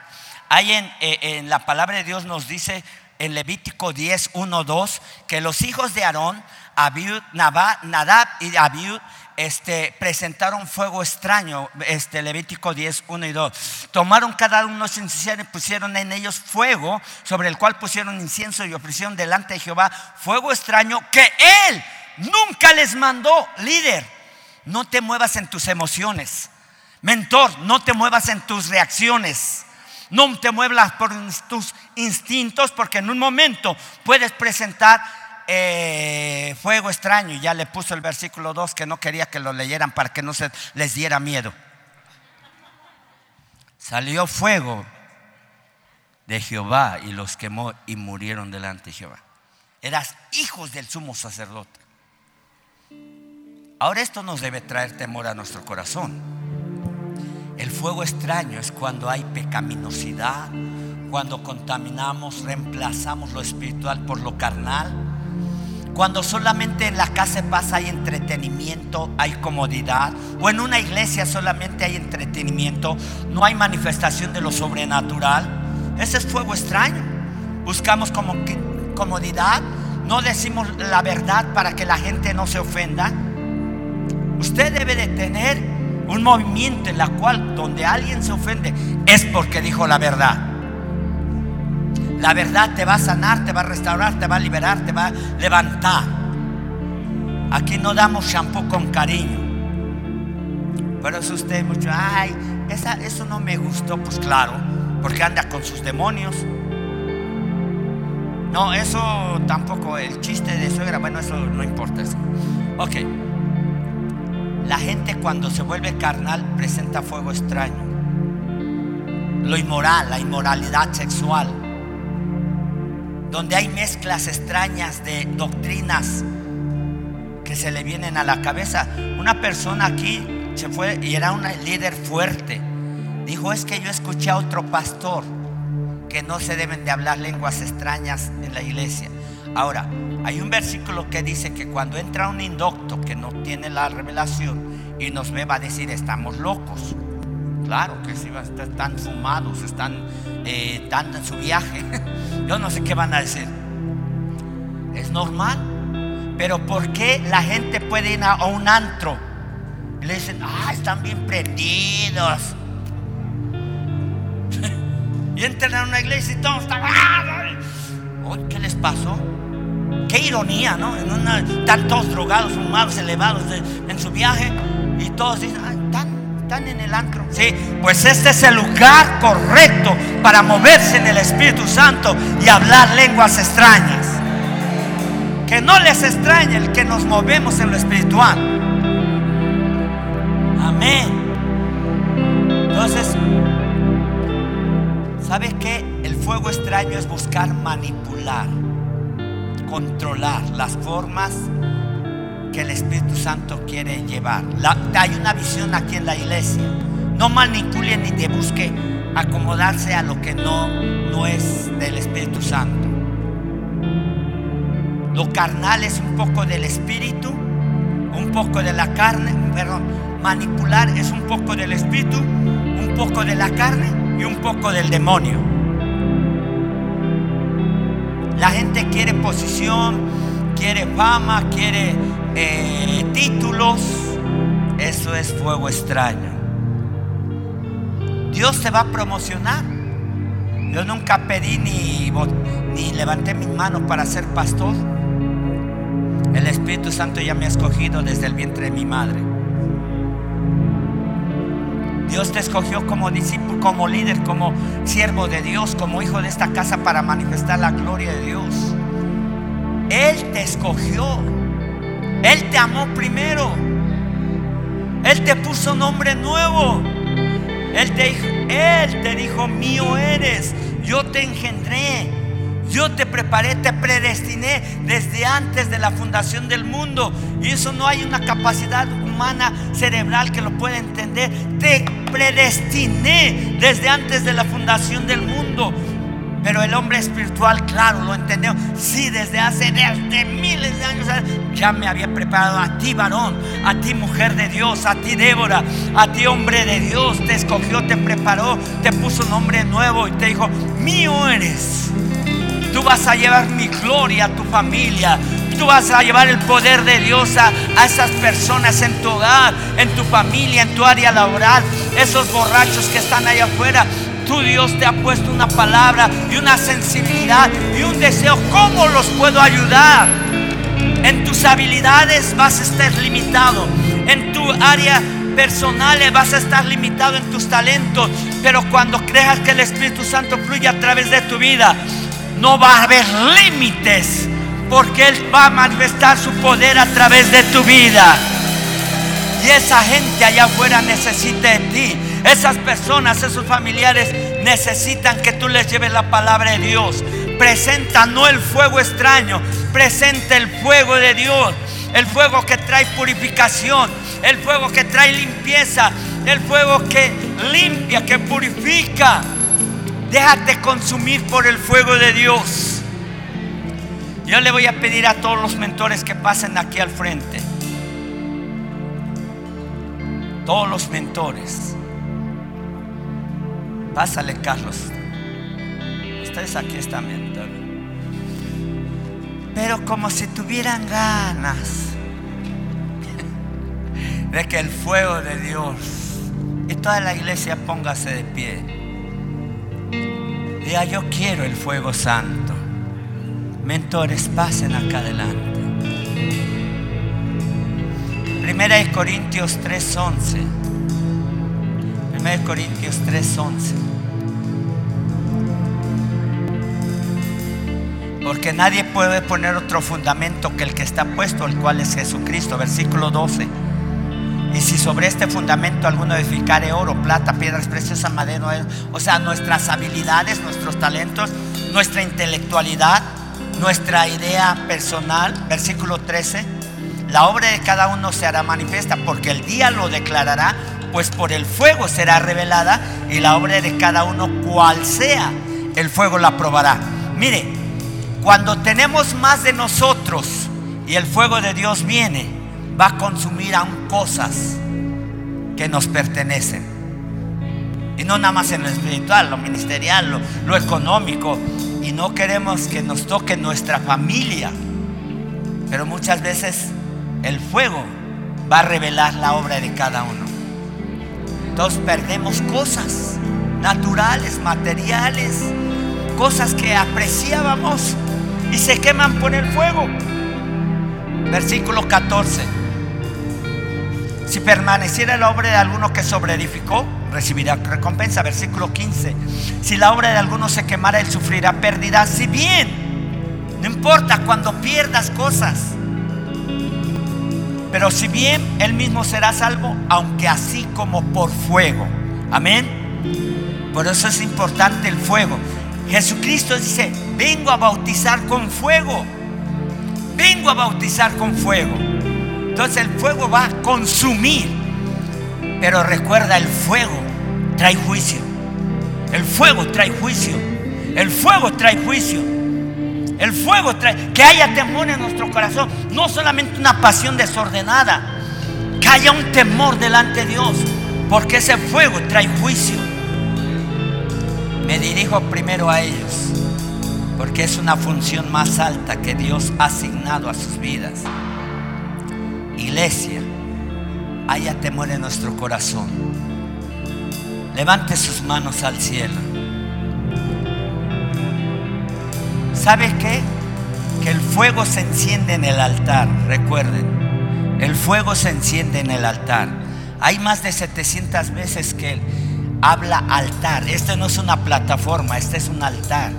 Hay en, eh, la palabra de Dios nos dice en Levítico 10, 1, 2, que los hijos de Aarón Abiud, Nadab y Abiud este, presentaron fuego extraño, este, Levítico 10, 1 y 2. Tomaron cada uno sus inciensos y pusieron en ellos fuego, sobre el cual pusieron incienso y ofrecieron delante de Jehová fuego extraño que él nunca les mandó. Líder, no te muevas en tus emociones. Mentor, no te muevas en tus reacciones. No te muevas por tus instintos porque en un momento puedes presentar eh, fuego extraño ya le puso el versículo 2 que no quería que lo leyeran para que no se les diera miedo. Salió fuego de Jehová y los quemó y murieron delante de Jehová. Eras hijos del sumo sacerdote. Ahora esto nos debe traer temor a nuestro corazón. El fuego extraño es cuando hay pecaminosidad, cuando contaminamos, reemplazamos lo espiritual por lo carnal cuando solamente en la casa de paz hay entretenimiento, hay comodidad, o en una iglesia solamente hay entretenimiento, no hay manifestación de lo sobrenatural, ese es fuego extraño. Buscamos como comodidad, no decimos la verdad para que la gente no se ofenda. Usted debe de tener un movimiento en la cual donde alguien se ofende es porque dijo la verdad. La verdad te va a sanar, te va a restaurar, te va a liberar, te va a levantar. Aquí no damos shampoo con cariño. Pero es usted mucho, ay, eso no me gustó, pues claro, porque anda con sus demonios. No, eso tampoco, el chiste de suegra, bueno, eso no importa. Ok. La gente cuando se vuelve carnal presenta fuego extraño. Lo inmoral, la inmoralidad sexual donde hay mezclas extrañas de doctrinas que se le vienen a la cabeza. Una persona aquí se fue y era un líder fuerte. Dijo, es que yo escuché a otro pastor que no se deben de hablar lenguas extrañas en la iglesia. Ahora, hay un versículo que dice que cuando entra un indocto que no tiene la revelación y nos ve va a decir, estamos locos. Claro que sí, están fumados, están eh, en su viaje. Yo no sé qué van a decir. Es normal. Pero ¿por qué la gente puede ir a, un antro? Y le dicen, ah, están bien prendidos. y entran a una iglesia y todos están, ¿qué les pasó? Qué ironía, ¿no? En están todos drogados, fumados, elevados en su viaje y todos dicen, ah, están en el antro. Sí, pues este es el lugar correcto para moverse en el Espíritu Santo y hablar lenguas extrañas. Que no les extrañe el que nos movemos en lo espiritual. Amén. Entonces, ¿sabe qué? El fuego extraño es buscar manipular, controlar las formas que el Espíritu Santo quiere llevar. hay una visión aquí en la iglesia. No manipule ni te busque acomodarse a lo que no, no es del Espíritu Santo. Lo carnal es un poco del Espíritu, un poco de la carne, perdón, manipular es un poco del Espíritu, un poco de la carne y un poco del demonio. La gente quiere posición, quiere fama, quiere eh, títulos, eso es fuego extraño. Dios se va a promocionar. Yo nunca pedí ni, ni levanté mis manos para ser pastor. El Espíritu Santo ya me ha escogido desde el vientre de mi madre. Dios te escogió como discípulo, como líder, como siervo de Dios, como hijo de esta casa para manifestar la gloria de Dios. Él te escogió. Él te amó primero. Él te puso nombre nuevo. Él te, él te dijo, mío eres. Yo te engendré. Yo te preparé, te predestiné desde antes de la fundación del mundo. Y eso no hay una capacidad cerebral que lo pueda entender. Te predestiné desde antes de la fundación del mundo. Pero el hombre espiritual, claro, lo entendió. Sí, desde hace desde miles de años ya me había preparado a ti, varón, a ti, mujer de Dios, a ti, Débora, a ti, hombre de Dios. Te escogió, te preparó, te puso un nombre nuevo y te dijo, mío eres. Tú vas a llevar mi gloria a tu familia. Tú vas a llevar el poder de Dios a, esas personas en tu hogar, en tu familia, en tu área laboral. Esos borrachos que están allá afuera. Tu Dios te ha puesto una palabra y una sensibilidad y un deseo. ¿Cómo los puedo ayudar? En tus habilidades vas a estar limitado. En tu área personal vas a estar limitado en tus talentos. Pero cuando creas que el Espíritu Santo fluye a través de tu vida, no va a haber límites. Porque Él va a manifestar su poder a través de tu vida. Y esa gente allá afuera necesita de ti. Esas personas, esos familiares necesitan que tú les lleves la palabra de Dios. Presenta no el fuego extraño, presenta el fuego de Dios. El fuego que trae purificación, el fuego que trae limpieza, el fuego que limpia, que purifica. Déjate consumir por el fuego de Dios. Yo le voy a pedir a todos los mentores que pasen aquí al frente. Todos los mentores. Pásale, Carlos. Ustedes aquí están mentor. Pero como si tuvieran ganas de que el fuego de Dios y toda la iglesia póngase de pie. Diga, yo quiero el fuego santo. Mentores, pasen acá adelante. Primera de Corintios 3:11. Primera de Corintios 3:11. Porque nadie puede poner otro fundamento que el que está puesto, el cual es Jesucristo. Versículo 12. Y si sobre este fundamento alguno edificare oro, plata, piedras preciosas, madera, o sea, nuestras habilidades, nuestros talentos, nuestra intelectualidad, nuestra idea personal, versículo 13, la obra de cada uno se hará manifiesta porque el día lo declarará, pues por el fuego será revelada y la obra de cada uno, cual sea, el fuego la probará. Mire, cuando tenemos más de nosotros y el fuego de Dios viene, va a consumir aún cosas que nos pertenecen. Y no nada más en lo espiritual, lo ministerial, lo, económico. Y no queremos que nos toque nuestra familia. Pero muchas veces el fuego va a revelar la obra de cada uno. Entonces perdemos cosas naturales, materiales, cosas que apreciábamos y se queman por el fuego. Versículo 14. Si permaneciera la obra de alguno que sobreedificó, recibirá recompensa. Versículo 15. Si la obra de alguno se quemara, él sufrirá pérdida. Si bien, no importa cuando pierdas cosas, pero si bien él mismo será salvo, aunque así como por fuego. Amén. Por eso es importante el fuego. Jesucristo dice, vengo a bautizar con fuego. Vengo a bautizar con fuego. Entonces el fuego va a consumir. Pero recuerda, el fuego trae juicio. El fuego trae juicio. El fuego trae juicio. El fuego trae que haya temor en nuestro corazón. No solamente una pasión desordenada. Que haya un temor delante de Dios. Porque ese fuego trae juicio. Me dirijo primero a ellos. Porque es una función más alta que Dios ha asignado a sus vidas. Iglesia, haya temor en nuestro corazón. Levante sus manos al cielo. ¿Sabe qué? que el fuego se enciende en el altar, recuerden, el fuego se enciende en el altar. Hay más de 700 veces que habla altar. Este no es una plataforma, este es un altar.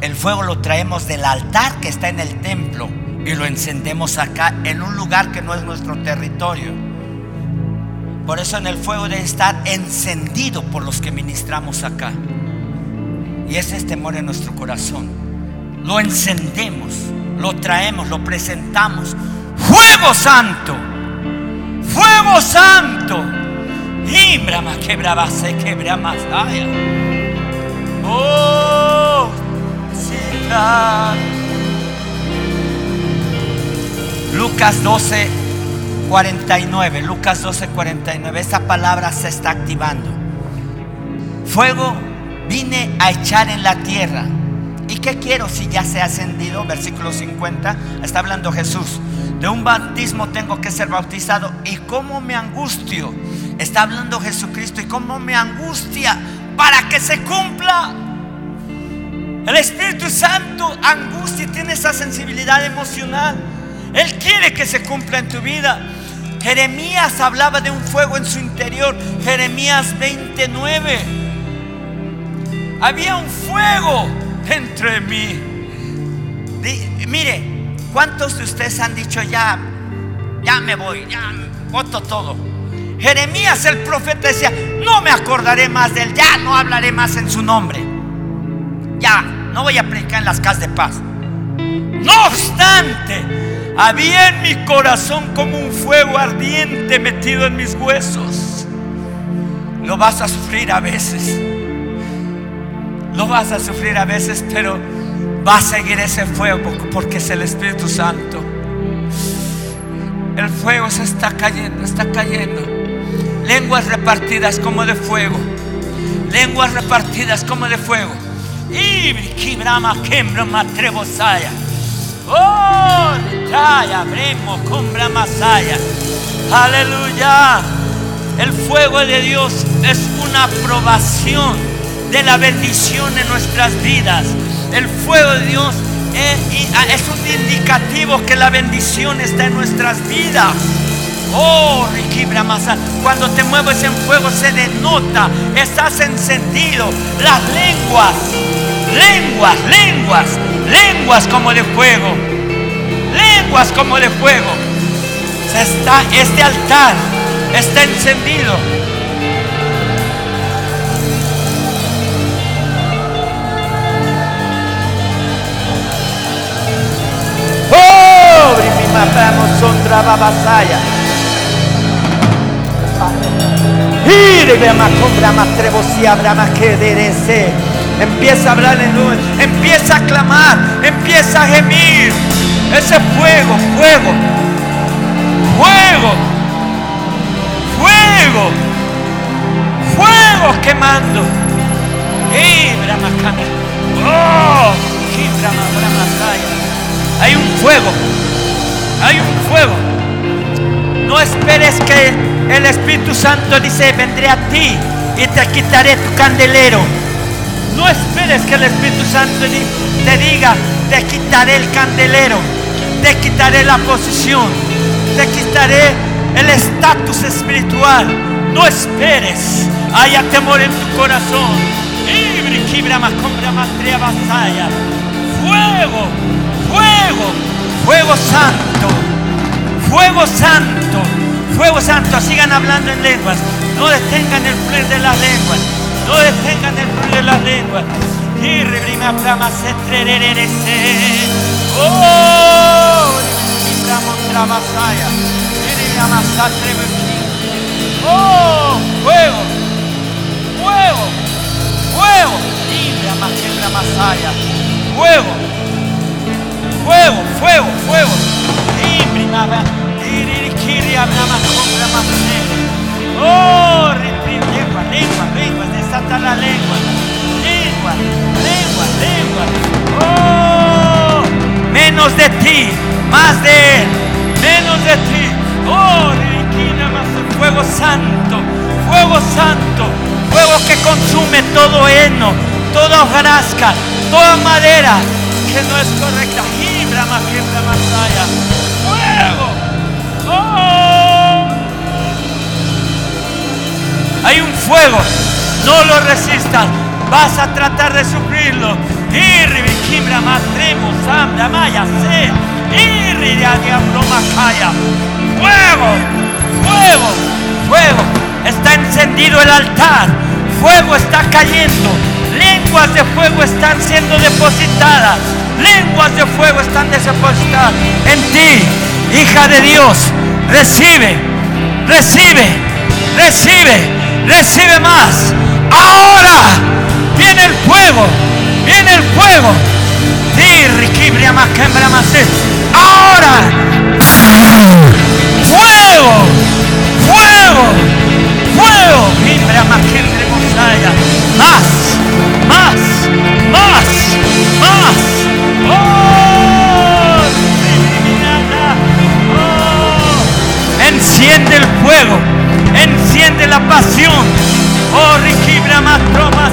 El fuego lo traemos del altar que está en el templo y lo encendemos acá en un lugar que no es nuestro territorio. Por eso en el fuego debe estar encendido por los que ministramos acá. Y ese es temor en nuestro corazón. Lo encendemos, lo traemos, lo presentamos. Fuego santo, fuego santo. Imbrama quebraba se quebra más. Oh, Lucas 12, 49. Lucas 12, 49. Esa palabra se está activando. Fuego vine a echar en la tierra. ¿Y qué quiero si ya se ha ascendido? Versículo 50. Está hablando Jesús. De un bautismo tengo que ser bautizado. ¿Y cómo me angustio? Está hablando Jesucristo. ¿Y cómo me angustia para que se cumpla? El Espíritu Santo angustia tiene esa sensibilidad emocional. Él quiere que se cumpla en tu vida. Jeremías hablaba de un fuego en su interior. Jeremías 29. Había un fuego dentro de mí. mire, ¿cuántos de ustedes han dicho ya, ya me voy, ya voto todo? Jeremías el profeta decía, no me acordaré más de él, ya no hablaré más en su nombre. Ya, no voy a predicar en las casas de paz. No obstante, había en mi corazón como un fuego ardiente metido en mis huesos. Lo vas a sufrir a veces. Lo vas a sufrir a veces, pero va a seguir ese fuego porque es el Espíritu Santo. El fuego se está cayendo, está cayendo. Lenguas repartidas como de fuego. Lenguas repartidas como de fuego. Y. Oh, ya abrimos cumbra masaya. Aleluya. El fuego de Dios es una aprobación de la bendición en nuestras vidas. El fuego de Dios es, ah, es un indicativo que la bendición está en nuestras vidas. Oh, Riquibra Masa, cuando te mueves en fuego se denota, estás encendido. Las lenguas, lenguas, lenguas, lenguas como de fuego, como de fuego. está, este altar está encendido. Oh, mi son babasaya. Empieza a hablar en luz, empieza a clamar, empieza a gemir. Ese fuego, fuego, fuego, fuego, fuego quemando. Oh, hay un fuego, hay un fuego. No esperes que el Espíritu Santo dice, vendré a ti y te quitaré tu candelero. No esperes que el Espíritu Santo te diga, te quitaré el candelero, te quitaré la posición, te quitaré el estatus espiritual. No esperes, haya temor en tu corazón. Fuego, fuego, fuego santo, fuego santo Fuego santo, sigan hablando en lenguas. No detengan el fluir de las lenguas. No detengan el fluir de las lenguas. Oh. Oh, fuego, fuego, fuego. masaya. Fuego, fuego, fuego, fuego. Y Oh, lengua, lengua, lengua, desata lengua. Lengua, lengua, lengua. Oh, menos de ti, más de él, menos de ti. Oh, más fuego santo, fuego santo, fuego que consume todo heno, toda hojarasca, toda madera, que no es correcta. Gibra más, más allá. Fuego. Oh. Hay un fuego. No lo resistas. Vas a tratar de sufrirlo. Maya, se. Fuego. Fuego. Fuego. Está encendido el altar. Fuego está cayendo. Lenguas de fuego están siendo depositadas. Lenguas de fuego están depositadas en ti, hija de Dios. Recibe, recibe, recibe, recibe más. Ahora viene el fuego, viene el fuego. Ahora, fuego, fuego, fuego. Más, más, más, más. Oh, enciende el fuego, enciende la pasión. Oh, Riquibra más tropas,